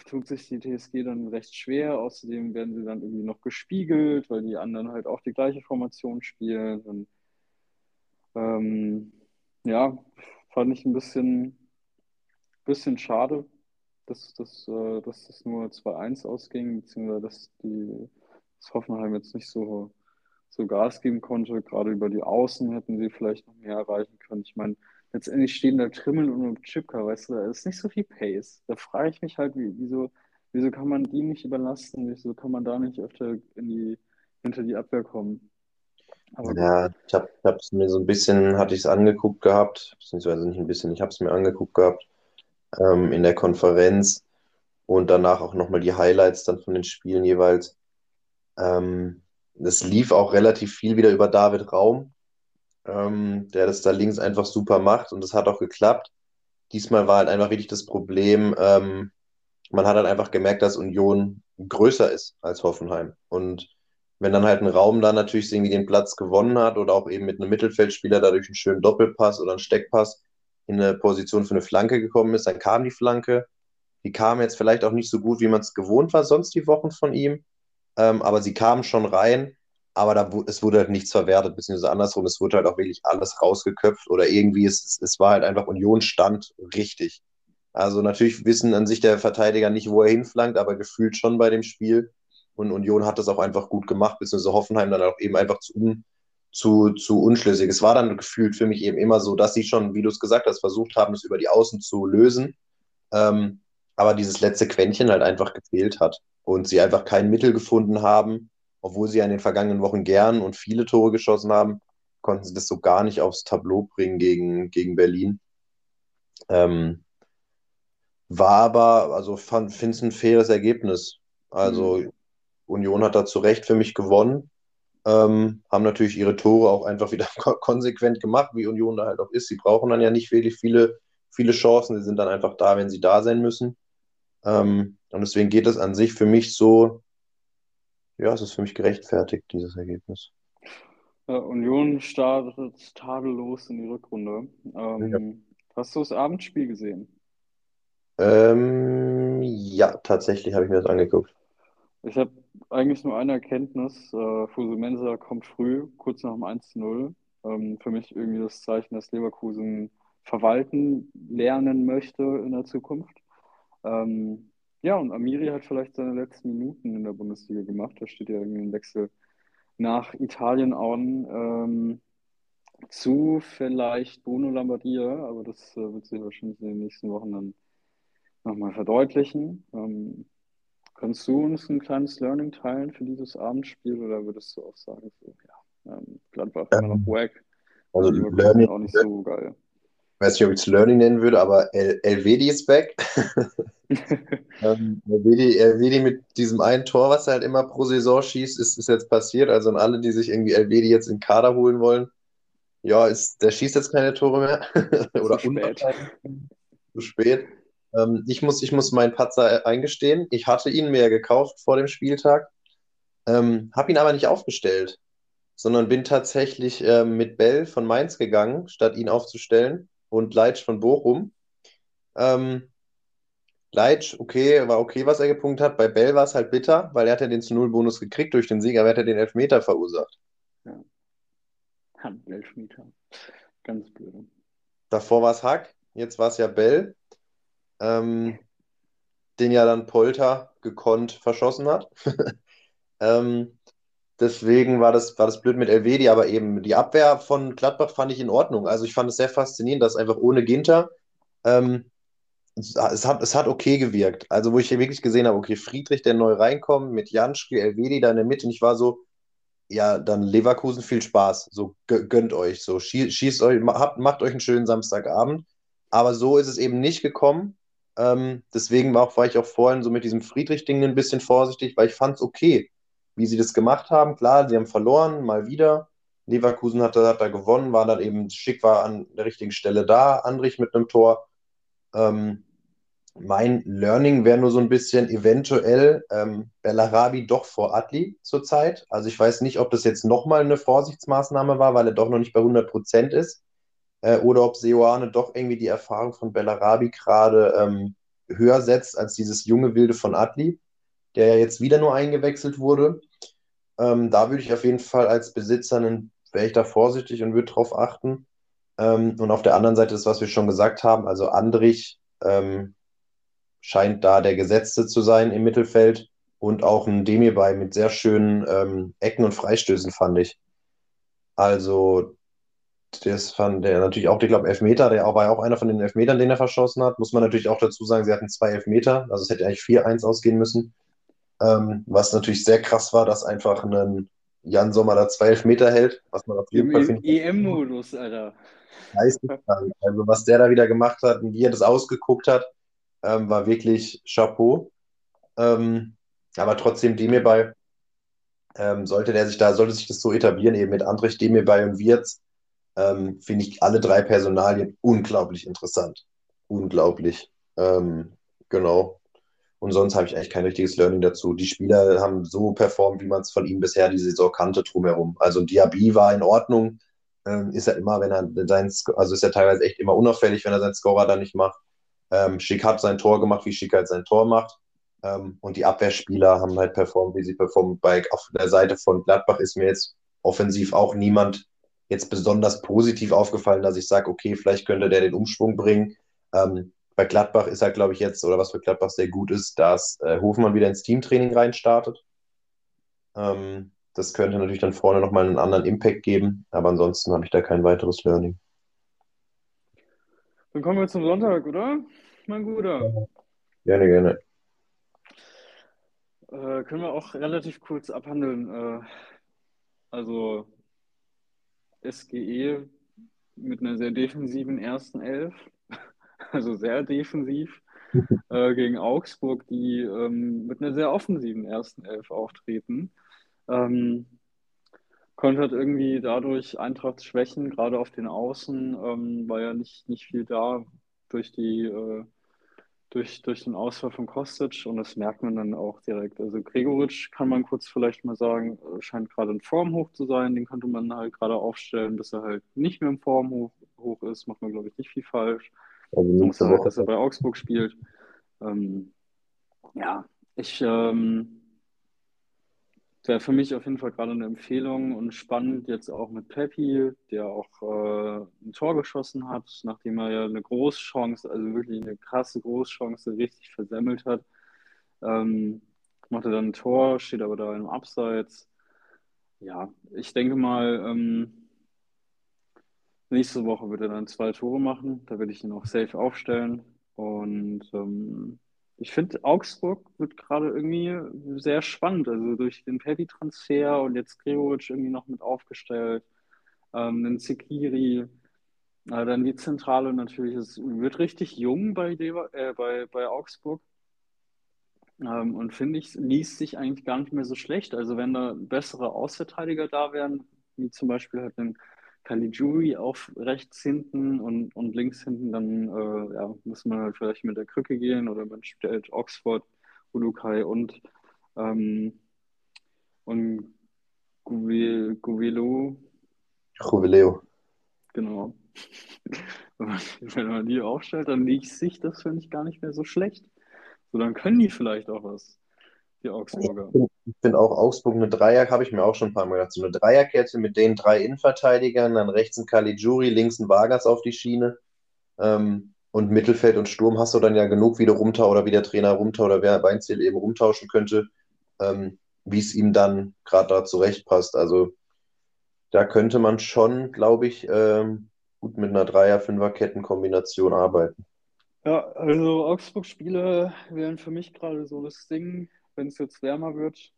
tut sich die TSG dann recht schwer. Außerdem werden sie dann irgendwie noch gespiegelt, weil die anderen halt auch die gleiche Formation spielen. Und ähm, ja, fand ich ein bisschen, bisschen schade, dass, dass, äh, dass das nur 2-1 ausging, beziehungsweise dass die dass Hoffenheim jetzt nicht so, so Gas geben konnte. Gerade über die Außen hätten sie vielleicht noch mehr erreichen können. Ich meine, letztendlich stehen da Trimmel und Chipka, weißt du, da ist nicht so viel Pace. Da frage ich mich halt, wie, wieso, wieso kann man die nicht überlasten? Wieso kann man da nicht öfter in die, hinter die Abwehr kommen? Aber. Ja, ich habe es mir so ein bisschen, hatte ich es angeguckt gehabt, beziehungsweise nicht ein bisschen, ich habe es mir angeguckt gehabt ähm, in der Konferenz und danach auch nochmal die Highlights dann von den Spielen jeweils. Ähm, das lief auch relativ viel wieder über David Raum, ähm, der das da links einfach super macht und das hat auch geklappt. Diesmal war halt einfach wirklich das Problem, ähm, man hat halt einfach gemerkt, dass Union größer ist als Hoffenheim. Und wenn dann halt ein Raum da natürlich irgendwie den Platz gewonnen hat oder auch eben mit einem Mittelfeldspieler dadurch einen schönen Doppelpass oder einen Steckpass in eine Position für eine Flanke gekommen ist, dann kam die Flanke. Die kam jetzt vielleicht auch nicht so gut, wie man es gewohnt war, sonst die Wochen von ihm. Ähm, aber sie kam schon rein, aber da, es wurde halt nichts verwertet, beziehungsweise andersrum, es wurde halt auch wirklich alles rausgeköpft oder irgendwie, es, es war halt einfach Union stand richtig. Also natürlich wissen an sich der Verteidiger nicht, wo er hinflankt, aber gefühlt schon bei dem Spiel. Und Union hat das auch einfach gut gemacht, beziehungsweise Hoffenheim dann auch eben einfach zu, un, zu, zu unschlüssig. Es war dann gefühlt für mich eben immer so, dass sie schon, wie du es gesagt hast, versucht haben, es über die Außen zu lösen. Ähm, aber dieses letzte Quäntchen halt einfach gefehlt hat. Und sie einfach kein Mittel gefunden haben, obwohl sie ja in den vergangenen Wochen gern und viele Tore geschossen haben, konnten sie das so gar nicht aufs Tableau bringen gegen, gegen Berlin. Ähm, war aber, also finde es ein faires Ergebnis. Also Hm. Union hat da zu Recht für mich gewonnen. Ähm, haben natürlich ihre Tore auch einfach wieder (laughs) ko- konsequent gemacht, wie Union da halt auch ist. Sie brauchen dann ja nicht wirklich viele, viele Chancen. Sie sind dann einfach da, wenn sie da sein müssen. Ähm, und deswegen geht es an sich für mich so, ja, es ist für mich gerechtfertigt, dieses Ergebnis. Ja, Union startet tadellos in die Rückrunde. Ja. Ähm, hast du das Abendspiel gesehen? Ähm, ja, tatsächlich habe ich mir das angeguckt. Ich habe eigentlich nur eine Erkenntnis. Äh, Fusumensa kommt früh, kurz nach dem 1-0. Ähm, für mich irgendwie das Zeichen, dass Leverkusen verwalten lernen möchte in der Zukunft. Ähm, ja, und Amiri hat vielleicht seine letzten Minuten in der Bundesliga gemacht. Da steht ja irgendwie ein Wechsel nach Italien an. Ähm, zu vielleicht Bruno Labbadia, aber das äh, wird sich wahrscheinlich in den nächsten Wochen dann nochmal verdeutlichen. Ähm, kannst du uns ein kleines Learning teilen für dieses Abendspiel oder würdest du auch sagen, so, ja, ähm, Gladbach immer noch Ähm, wack, also Leverkusen Learning, auch nicht so geil. ich weiß nicht, ob ich es Learning nennen würde, aber El Elvedi ist back. (laughs) Ähm, Elvedi, Elvedi mit diesem einen Tor, was er halt immer pro Saison schießt, ist, ist jetzt passiert. Also an alle, die sich irgendwie Elvedi jetzt in den Kader holen wollen, ja, ist, der schießt jetzt keine Tore mehr. (laughs) Zu Oder spät. unwahrscheinlich zu spät. Ähm, ich muss, ich muss meinen Patzer eingestehen. Ich hatte ihn mir ja gekauft vor dem Spieltag, ähm, habe ihn aber nicht aufgestellt, sondern bin tatsächlich ähm, mit Bell von Mainz gegangen, statt ihn aufzustellen und Leitsch von Bochum. Ähm, Leitsch, okay, war okay, was er gepunktet hat. Bei Bell war es halt bitter, weil er hat ja den zu Null Bonus gekriegt durch den Sieg, aber er hat ja den Elfmeter verursacht. Ja. Handelfmeter. Ganz blöd. Davor war es Hack, jetzt war es ja Bell, ähm, den ja dann Polter gekonnt verschossen hat. (laughs) ähm, deswegen war das, war das blöd mit Elvedi, aber eben die Abwehr von Gladbach fand ich in Ordnung. Also ich fand es sehr faszinierend, dass einfach ohne Ginter ähm, es hat, es hat okay gewirkt. Also, wo ich hier wirklich gesehen habe, okay, Friedrich, der neu reinkommt, mit Janschke, Elvedi da in der Mitte. Und ich war so, ja, dann Leverkusen, viel Spaß. So, gönnt euch. So, schießt, euch, macht euch einen schönen Samstagabend. Aber so ist es eben nicht gekommen. Ähm, deswegen war, war ich auch vorhin so mit diesem Friedrich-Ding ein bisschen vorsichtig, weil ich fand es okay, wie sie das gemacht haben. Klar, sie haben verloren, mal wieder. Leverkusen hat, hat da gewonnen, war dann eben, Schick war an der richtigen Stelle da, Andrich mit einem Tor. Ähm, mein Learning wäre nur so ein bisschen eventuell ähm, Bellarabi doch vor Adli zurzeit. Also ich weiß nicht, ob das jetzt nochmal eine Vorsichtsmaßnahme war, weil er doch noch nicht bei 100 Prozent ist. Äh, oder ob Seoane doch irgendwie die Erfahrung von Bellarabi gerade ähm, höher setzt als dieses junge Wilde von Adli, der ja jetzt wieder nur eingewechselt wurde. Ähm, da würde ich auf jeden Fall als Besitzer, wäre ich da vorsichtig und würde drauf achten. Ähm, und auf der anderen Seite ist, was wir schon gesagt haben, also Andrich ähm, scheint da der Gesetzte zu sein im Mittelfeld und auch ein Demirbay mit sehr schönen ähm, Ecken und Freistößen, fand ich. Also, das fand der natürlich auch, ich glaube, Elfmeter, der war ja auch einer von den Elfmetern, den er verschossen hat. Muss man natürlich auch dazu sagen, sie hatten zwei Elfmeter, also es hätte eigentlich 4-1 ausgehen müssen. Ähm, was natürlich sehr krass war, dass einfach ein Jan Sommer da zwei Elfmeter hält, was man auf jeden Im Fall findet. EM-Modus, Alter. Geisteskrank. (laughs) Also, was der da wieder gemacht hat und wie er das ausgeguckt hat, ähm, war wirklich Chapeau. Ähm, aber trotzdem Demirbay, ähm, sollte der sich da, sollte sich das so etablieren, eben mit Andrich, Demirbay und Wirtz, ähm, finde ich alle drei Personalien unglaublich interessant. Unglaublich. Ähm, genau. Und sonst habe ich eigentlich kein richtiges Learning dazu. Die Spieler haben so performt, wie man es von ihm bisher die Saison kannte, drumherum. Also Diaby war in Ordnung. Ähm, ist er immer, wenn er sein, also ist er teilweise echt immer unauffällig, wenn er seinen Scorer da nicht macht. Ähm, Schick hat sein Tor gemacht, wie Schick halt sein Tor macht. Ähm, und die Abwehrspieler haben halt performt, wie sie performen. Bei, auf der Seite von Gladbach ist mir jetzt offensiv auch niemand jetzt besonders positiv aufgefallen, dass ich sage, okay, vielleicht könnte der den Umschwung bringen. Ähm, bei Gladbach ist halt, glaube ich, jetzt, oder was für Gladbach sehr gut ist, dass äh, Hofmann wieder ins Teamtraining reinstartet. Ähm, das könnte natürlich dann vorne nochmal einen anderen Impact geben, aber ansonsten habe ich da kein weiteres Learning. Dann kommen wir zum Sonntag, oder? Mein Guter. Gerne, gerne. Äh, können wir auch relativ kurz abhandeln. Äh, also SGE mit einer sehr defensiven ersten Elf, (laughs) also sehr defensiv, (laughs) äh, gegen Augsburg, die ähm, mit einer sehr offensiven ersten Elf auftreten. Ähm, kontert irgendwie dadurch Eintrachts Schwächen, gerade auf den Außen, ähm, war ja nicht, nicht viel da durch die äh, durch, durch den Ausfall von Kostic und das merkt man dann auch direkt. Also Gregoritsch kann man kurz vielleicht mal sagen, äh, scheint gerade in Form hoch zu sein, den könnte man halt gerade aufstellen, bis er halt nicht mehr in Form hoch, hoch ist, macht man glaube ich nicht viel falsch. Also muss halt, dass er bei Augsburg spielt. Ähm, ja, ich ähm, wäre für mich auf jeden Fall gerade eine Empfehlung und spannend jetzt auch mit Pepi, der auch äh, ein Tor geschossen hat, nachdem er ja eine Großchance, also wirklich eine krasse Großchance richtig versemmelt hat. Ähm, machte dann ein Tor, steht aber da im Abseits. Ja, ich denke mal, ähm, nächste Woche wird er dann zwei Tore machen. Da werde ich ihn auch safe aufstellen. Und ähm, ich finde, Augsburg wird gerade irgendwie sehr spannend. Also durch den Pepi-Transfer und jetzt Gregoritsch irgendwie noch mit aufgestellt. Ähm, den Zekiri. Äh, dann die Zentrale natürlich. Es wird richtig jung bei, Lever äh, bei, bei Augsburg. Ähm, und finde ich, liest sich eigentlich gar nicht mehr so schlecht. Also wenn da bessere Außenverteidiger da wären, wie zum Beispiel halt ein Caligiuri auf rechts hinten und, und links hinten, dann äh, ja, muss man halt vielleicht mit der Krücke gehen oder man stellt Oxford, Ulukai und, ähm, und Guvelo. Jubileo. Genau. (laughs) Wenn man die aufstellt, dann liegt sich das, finde ich, gar nicht mehr so schlecht. So, dann können die vielleicht auch was, die Augsburger. Ich finde auch Augsburg eine Dreier, habe ich mir auch schon ein paar Mal gedacht. So eine Dreierkette mit den drei Innenverteidigern, dann rechts ein Caligiuri, links ein Vargas auf die Schiene. Ähm, und Mittelfeld und Sturm hast du dann ja genug, wie der Rumtau oder wie der Trainer Rumtau oder wer Weinziel eben rumtauschen könnte, ähm, wie es ihm dann gerade da zurechtpasst. Also da könnte man schon, glaube ich, ähm, gut mit einer Dreier-Fünfer-Ketten-Kombination arbeiten. Ja, also Augsburg-Spiele wären für mich gerade so das Ding. Wenn es jetzt wärmer wird,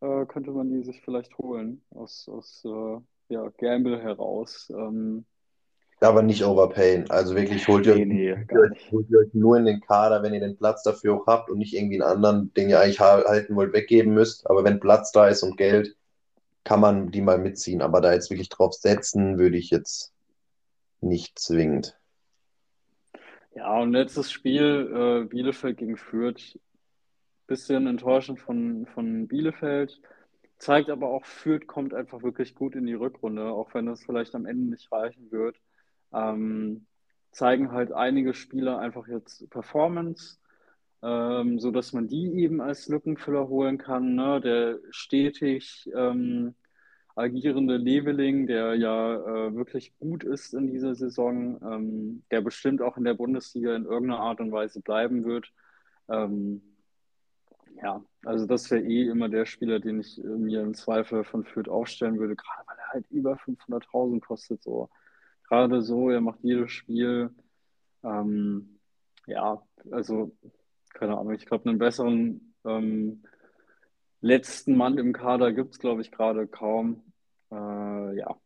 äh, könnte man die sich vielleicht holen aus, aus äh, ja, Gamble heraus. Ähm, Aber nicht overpayen. Also wirklich holt ihr, nee, nee, nicht. holt ihr euch nur in den Kader, wenn ihr den Platz dafür auch habt und nicht irgendwie einen anderen, den ihr eigentlich ha- halten wollt, weggeben müsst. Aber wenn Platz da ist und Geld, kann man die mal mitziehen. Aber da jetzt wirklich drauf setzen, würde ich jetzt nicht zwingend. Ja, und letztes Spiel, äh, Bielefeld gegen Fürth. Bisschen enttäuschend von, von Bielefeld. Zeigt aber auch, Fürth kommt einfach wirklich gut in die Rückrunde, auch wenn das vielleicht am Ende nicht reichen wird. Ähm, zeigen halt einige Spieler einfach jetzt Performance, ähm, so dass man die eben als Lückenfüller holen kann. Ne? Der stetig ähm, agierende Leveling, der ja äh, wirklich gut ist in dieser Saison, ähm, der bestimmt auch in der Bundesliga in irgendeiner Art und Weise bleiben wird. Ähm, ja, also das wäre eh immer der Spieler, den ich äh, mir im Zweifel von Fürth aufstellen würde, gerade weil er halt über 500.000 kostet. So. Gerade so, er macht jedes Spiel. Ähm, ja, also keine Ahnung, ich glaube, einen besseren ähm, letzten Mann im Kader gibt es, glaube ich, gerade kaum. Äh, ja,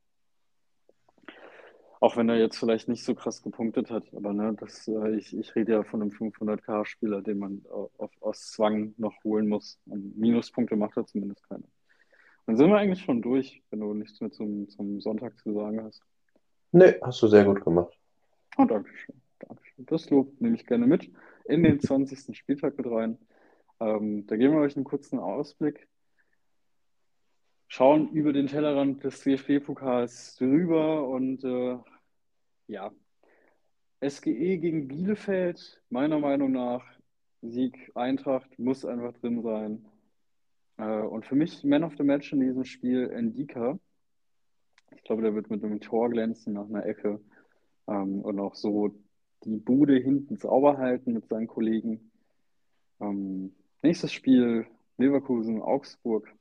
auch wenn er jetzt vielleicht nicht so krass gepunktet hat, aber ne, das, äh, ich, ich rede ja von einem 500k-Spieler, den man au- auf, aus Zwang noch holen muss. Und Minuspunkte macht er zumindest keine. Dann sind wir eigentlich schon durch, wenn du nichts mehr zum, zum Sonntag zu sagen hast. Nee, hast du sehr gut gemacht. Oh, Dankeschön. Dankeschön. Das Lob nehme ich gerne mit in den 20. (laughs) Spieltag mit rein. Ähm, da geben wir euch einen kurzen Ausblick. Schauen über den Tellerrand des DFB-Pokals drüber und äh, ja, SGE gegen Bielefeld, meiner Meinung nach, Sieg Eintracht muss einfach drin sein. Äh, und für mich Man of the Match in diesem Spiel Ndika. Ich glaube, der wird mit einem Tor glänzen nach einer Ecke ähm, und auch so die Bude hinten sauber halten mit seinen Kollegen. Ähm, nächstes Spiel Leverkusen, Augsburg.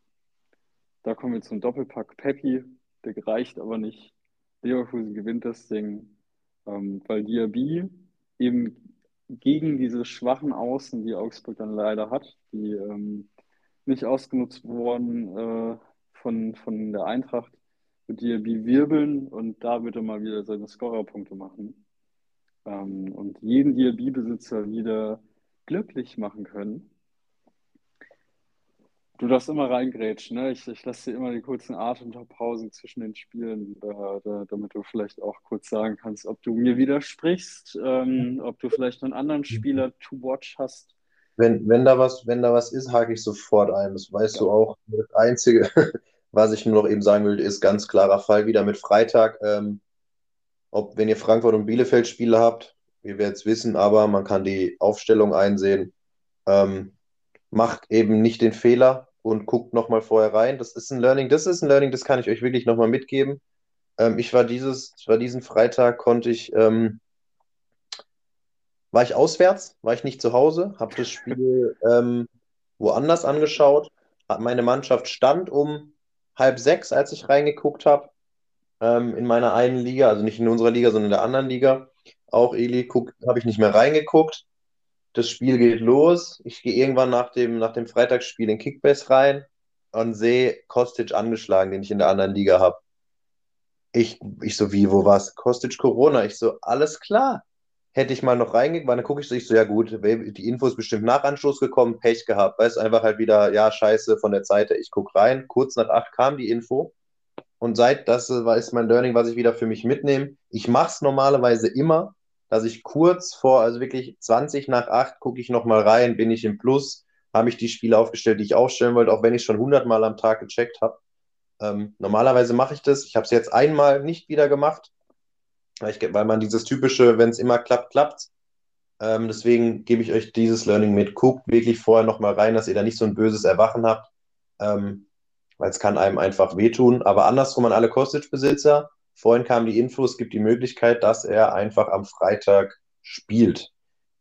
Da kommen wir zum Doppelpack Peppi. Der gereicht aber nicht. Leverkusen gewinnt das Ding, ähm, weil Diaby eben gegen diese schwachen Außen, die Augsburg dann leider hat, die ähm, nicht ausgenutzt wurden äh, von, von der Eintracht, wird Diaby wirbeln und da wird er mal wieder seine Scorerpunkte machen ähm, und jeden Diaby-Besitzer wieder glücklich machen können. Du darfst immer reingrätschen, ne? Ich, ich lasse dir immer die kurzen Atempausen zwischen den Spielen, da, da, damit du vielleicht auch kurz sagen kannst, ob du mir widersprichst, ähm, ob du vielleicht einen anderen Spieler to watch hast. Wenn, wenn da was, wenn da was ist, hake ich sofort ein. Das weißt du Ja. auch. Das Einzige, (laughs) was ich nur noch eben sagen will, ist ganz klarer Fall wieder mit Freitag. Ähm, ob, wenn ihr Frankfurt und Bielefeld Spiele habt, wir jetzt wissen, aber man kann die Aufstellung einsehen. Ähm, macht eben nicht den Fehler und guckt nochmal vorher rein. Das ist ein Learning, das ist ein Learning, das kann ich euch wirklich nochmal mitgeben. Ähm, ich war dieses, ich war diesen Freitag, konnte ich, ähm, war ich auswärts, war ich nicht zu Hause, habe das Spiel (laughs) ähm, woanders angeschaut. Meine Mannschaft stand um halb sechs, als ich reingeguckt habe, ähm, in meiner einen Liga, also nicht in unserer Liga, sondern in der anderen Liga. Auch Eli, habe ich nicht mehr reingeguckt. Das Spiel geht los. Ich gehe irgendwann nach dem, nach dem Freitagsspiel in Kickbase rein und sehe Kostic angeschlagen, den ich in der anderen Liga habe. Ich, ich so, wie, wo war's? Kostic Corona. Ich so, alles klar. Hätte ich mal noch reingegangen, dann gucke ich so, ich so, ja gut, die Info ist bestimmt nach Anschluss gekommen, Pech gehabt. Weißt einfach halt wieder, ja, scheiße, von der Seite, ich gucke rein. Kurz nach acht kam die Info. Und seit das ist mein Learning, was ich wieder für mich mitnehme. Ich mache es normalerweise immer, dass ich kurz vor, also wirklich 20 nach 8, gucke ich nochmal rein, bin ich im Plus, habe ich die Spiele aufgestellt, die ich aufstellen wollte, auch wenn ich schon 100 Mal am Tag gecheckt habe. Ähm, normalerweise mache ich das. Ich habe es jetzt einmal nicht wieder gemacht, weil, ich, weil man dieses typische, wenn es immer klappt, klappt. Ähm, deswegen gebe ich euch dieses Learning mit. Guckt wirklich vorher nochmal rein, dass ihr da nicht so ein böses Erwachen habt, ähm, weil es kann einem einfach wehtun. Aber andersrum an alle Kostic-Besitzer, Vorhin kam die Info, es gibt die Möglichkeit, dass er einfach am Freitag spielt.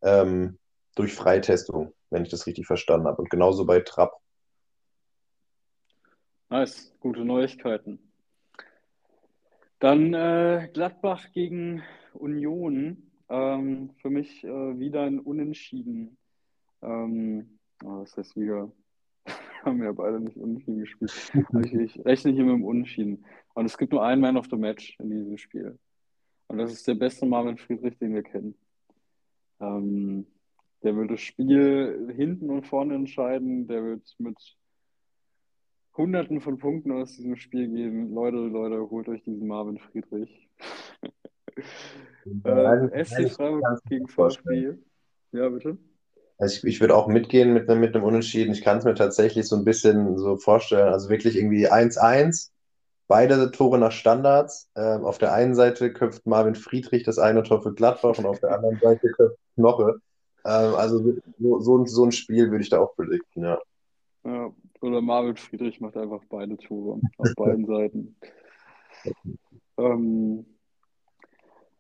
Ähm, durch Freitestung, wenn ich das richtig verstanden habe. Und genauso bei Trapp. Nice, gute Neuigkeiten. Dann äh, Gladbach gegen Union. Ähm, für mich äh, wieder ein Unentschieden. Ähm, oh, das heißt wieder, (laughs) haben ja beide nicht unentschieden gespielt. ich, ich rechne hier mit dem Unentschieden. Und es gibt nur einen Man of the Match in diesem Spiel. Und das ist der beste Marvin Friedrich, den wir kennen. Ähm, der wird das Spiel hinten und vorne entscheiden. Der wird mit Hunderten von Punkten aus diesem Spiel gehen. Leute, Leute, holt euch diesen Marvin Friedrich. (laughs) äh, SC Freiburg gegen VfB. Ja, bitte. Also ich, ich würde auch mitgehen mit, mit einem Unentschieden. Ich kann es mir tatsächlich so ein bisschen so vorstellen. Also wirklich irgendwie 1-1 Beide Tore nach Standards. Ähm, auf der einen Seite köpft Marvin Friedrich das eine Tor für Gladbach und auf der anderen Seite köpft Knoche. Ähm, also so, so, so, ein Spiel würde ich da auch predikten, ja. ja. Oder Marvin Friedrich macht einfach beide Tore auf beiden (laughs) Seiten. Ähm,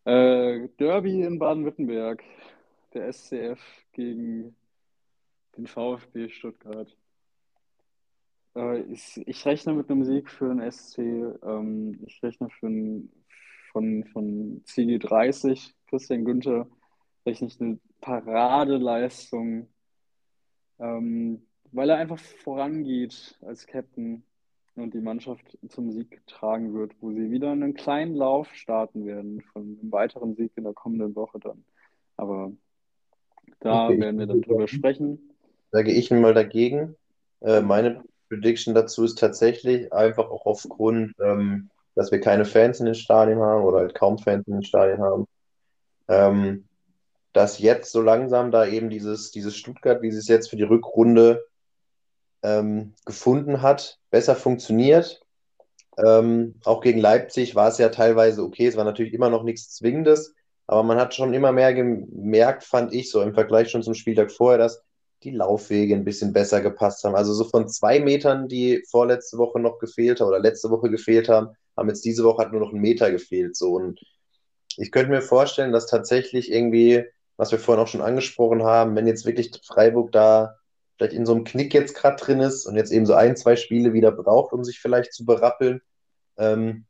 äh, Derby in Baden-Württemberg. Der SCF gegen den VfB Stuttgart. Äh, ich, rechne mit einem Sieg für den SC. Ähm, ich rechne für ein, von, von CG30, Christian Günther, rechne ich eine Paradeleistung, ähm, weil er einfach vorangeht als Captain und die Mannschaft zum Sieg tragen wird, wo sie wieder einen kleinen Lauf starten werden von einem weiteren Sieg in der kommenden Woche dann. Aber da okay, werden wir dann drüber sprechen. Sage ich mal dagegen. Äh, meine Prediction dazu ist tatsächlich einfach auch aufgrund, ähm, dass wir keine Fans in den Stadien haben oder halt kaum Fans in den Stadien haben, ähm, dass jetzt so langsam da eben dieses, dieses Stuttgart, wie sie es jetzt für die Rückrunde ähm, gefunden hat, besser funktioniert. Ähm, auch gegen Leipzig war es ja teilweise okay, es war natürlich immer noch nichts Zwingendes, aber man hat schon immer mehr gemerkt, fand ich, so im Vergleich schon zum Spieltag vorher, dass die Laufwege ein bisschen besser gepasst haben. Also so von zwei Metern, die vorletzte Woche noch gefehlt haben oder letzte Woche gefehlt haben, haben jetzt diese Woche halt nur noch ein Meter gefehlt. So und ich könnte mir vorstellen, dass tatsächlich irgendwie, was wir vorhin auch schon angesprochen haben, wenn jetzt wirklich Freiburg da vielleicht in so einem Knick jetzt gerade drin ist und jetzt eben so ein, zwei Spiele wieder braucht, um sich vielleicht zu berappeln, ähm,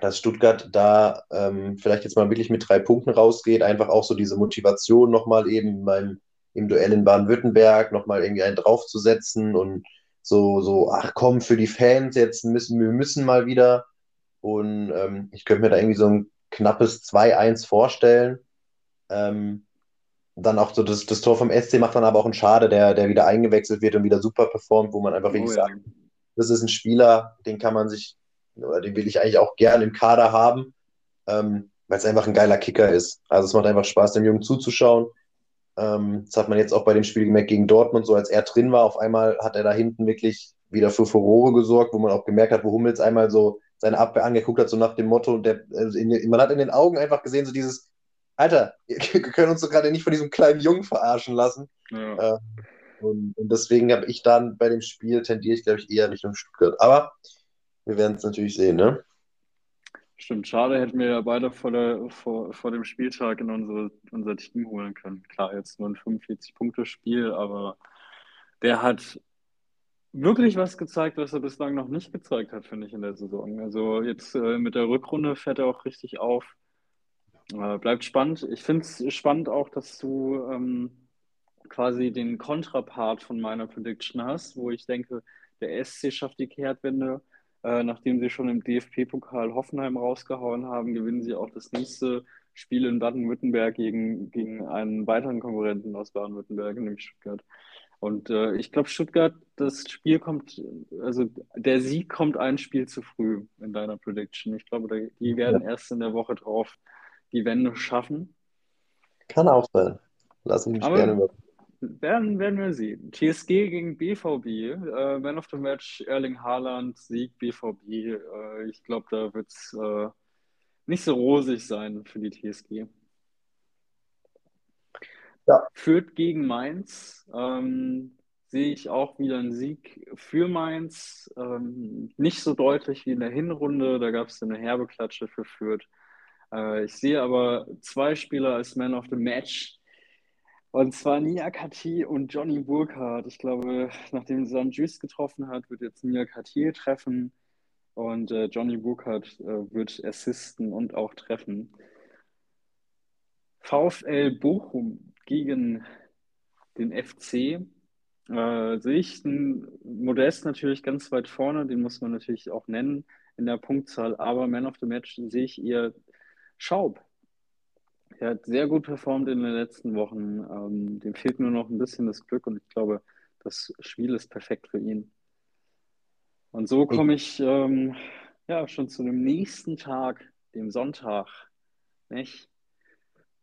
dass Stuttgart da ähm, vielleicht jetzt mal wirklich mit drei Punkten rausgeht, einfach auch so diese Motivation nochmal eben beim im Duell in Baden-Württemberg nochmal irgendwie einen draufzusetzen und so, so, ach komm, für die Fans, jetzt müssen wir müssen mal wieder. Und ähm, ich könnte mir da irgendwie so ein knappes 2-1 vorstellen. Ähm, dann auch so das, das Tor vom SC macht dann aber auch einen Schade, der, der wieder eingewechselt wird und wieder super performt, wo man einfach wirklich oh, ja. sagt, das ist ein Spieler, den kann man sich, oder den will ich eigentlich auch gern im Kader haben, ähm, weil es einfach ein geiler Kicker ist. Also es macht einfach Spaß, dem Jungen zuzuschauen. Ähm, das hat man jetzt auch bei dem Spiel gemerkt gegen Dortmund, so als er drin war, auf einmal hat er da hinten wirklich wieder für Furore gesorgt, wo man auch gemerkt hat, wo Hummels einmal so seine Abwehr angeguckt hat, so nach dem Motto, der, also in, man hat in den Augen einfach gesehen, so dieses, Alter, (laughs) wir können uns doch gerade nicht von diesem kleinen Jungen verarschen lassen. Ja. Äh, und, und, deswegen habe ich dann bei dem Spiel tendiere ich, glaube ich, eher Richtung Stuttgart. Aber wir werden es natürlich sehen, ne? Stimmt, schade, hätten wir ja beide vor, der, vor, vor dem Spieltag in unsere, unser Team holen können. Klar, jetzt nur ein 45-Punkte-Spiel, aber der hat wirklich was gezeigt, was er bislang noch nicht gezeigt hat, finde ich, in der Saison. Also jetzt äh, mit der Rückrunde fährt er auch richtig auf. Äh, bleibt spannend. Ich finde es spannend auch, dass du ähm, quasi den Kontrapart von meiner Prediction hast, wo ich denke, der SC schafft die Kehrtwende. Äh, nachdem sie schon im DFB-Pokal Hoffenheim rausgehauen haben, gewinnen sie auch das nächste Spiel in Baden-Württemberg gegen, gegen einen weiteren Konkurrenten aus Baden-Württemberg, nämlich Stuttgart. Und äh, ich glaube, Stuttgart, das Spiel kommt, also der Sieg kommt ein Spiel zu früh in deiner Prediction. Ich glaube, die werden ja. erst in der Woche drauf die Wende schaffen. Kann auch sein. Lass mich Aber gerne über. Werden, werden wir sehen. TSG gegen BVB. Äh, Man of the Match, Erling Haaland, Sieg BVB. Äh, ich glaube, da wird es äh, nicht so rosig sein für die TSG. Ja. Führt gegen Mainz. Ähm, sehe ich auch wieder einen Sieg für Mainz. Ähm, nicht so deutlich wie in der Hinrunde. Da gab es eine herbe Klatsche für Fürth. Äh, ich sehe aber zwei Spieler als Man of the Match. Und zwar Nia Kati und Johnny Burkhardt. Ich glaube, nachdem Sam Juice getroffen hat, wird jetzt Nia Kati treffen. Und äh, Johnny Burkhardt äh, wird assisten und auch treffen. VfL Bochum gegen den FC. Äh, sehe ich einen Modest natürlich ganz weit vorne, den muss man natürlich auch nennen in der Punktzahl, aber Man of the Match sehe ich eher Schaub. Er hat sehr gut performt in den letzten Wochen. Ähm, dem fehlt nur noch ein bisschen das Glück und ich glaube, das Spiel ist perfekt für ihn. Und so komme ich ähm, ja schon zu dem nächsten Tag, dem Sonntag, nicht?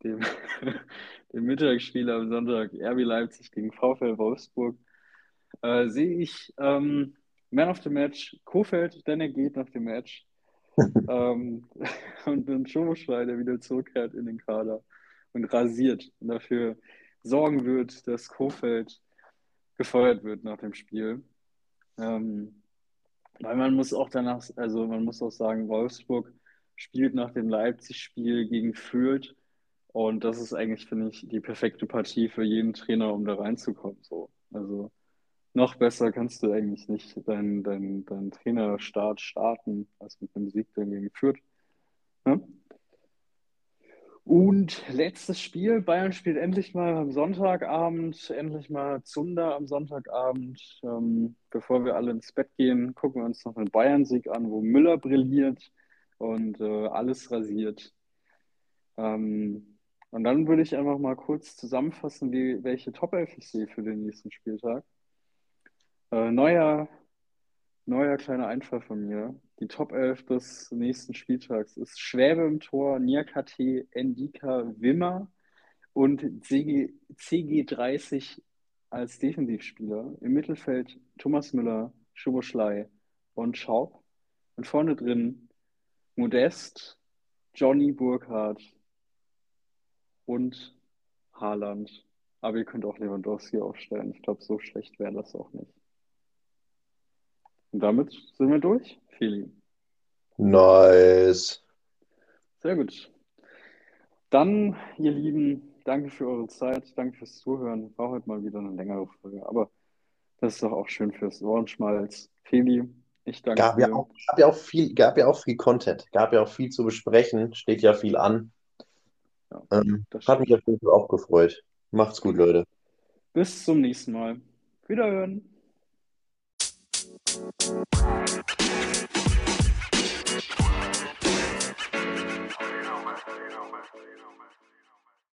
Dem, (laughs) dem Mittagsspiel am Sonntag, RB Leipzig gegen VfL Wolfsburg. Äh, sehe ich ähm, Man of the Match Kofeld, denn er geht nach dem Match ähm, (laughs) und einen Schomoschrei, der wieder zurückkehrt in den Kader und rasiert und dafür sorgen wird, dass Kofeld gefeuert wird nach dem Spiel. Ähm, weil man muss auch danach, also man muss auch sagen, Wolfsburg spielt nach dem Leipzig-Spiel gegen Fürth und das ist eigentlich, finde ich, die perfekte Partie für jeden Trainer, um da reinzukommen. So. Also noch besser kannst du eigentlich nicht deinen dein, dein Trainerstart starten, als mit einem Sieg dagegen führt. Ja? Und letztes Spiel, Bayern spielt endlich mal am Sonntagabend, endlich mal Zunder am Sonntagabend. Ähm, bevor wir alle ins Bett gehen, gucken wir uns noch einen Bayern-Sieg an, wo Müller brilliert und äh, alles rasiert. Ähm, und dann würde ich einfach mal kurz zusammenfassen, wie, welche Top-Elf ich sehe für den nächsten Spieltag. Äh, neuer, neuer kleiner Einfall von mir. Die Top 11 des nächsten Spieltags ist Schwäbe im Tor, Niakate, Endika, Wimmer und CG, CG30 als Defensivspieler. Im Mittelfeld Thomas Müller, Schuboschlei und Schaub. Und vorne drin Modest, Johnny Burkhardt und Haaland. Aber ihr könnt auch Lewandowski aufstellen. Ich glaube, so schlecht wäre das auch nicht. Und damit sind wir durch, Feli. Nice. Sehr gut. Dann, ihr Lieben, danke für eure Zeit, danke fürs Zuhören. War heute mal wieder eine längere Folge, aber das ist doch auch schön fürs Ohrenschmalz. Feli, ich danke gab dir. Ja auch, gab, ja auch viel, gab ja auch viel Content, gab ja auch viel zu besprechen, steht ja viel an. Ja, ähm, hat mich auf jeden Fall auch gefreut. Macht's gut, Leute. Bis zum nächsten Mal. Wiederhören. Música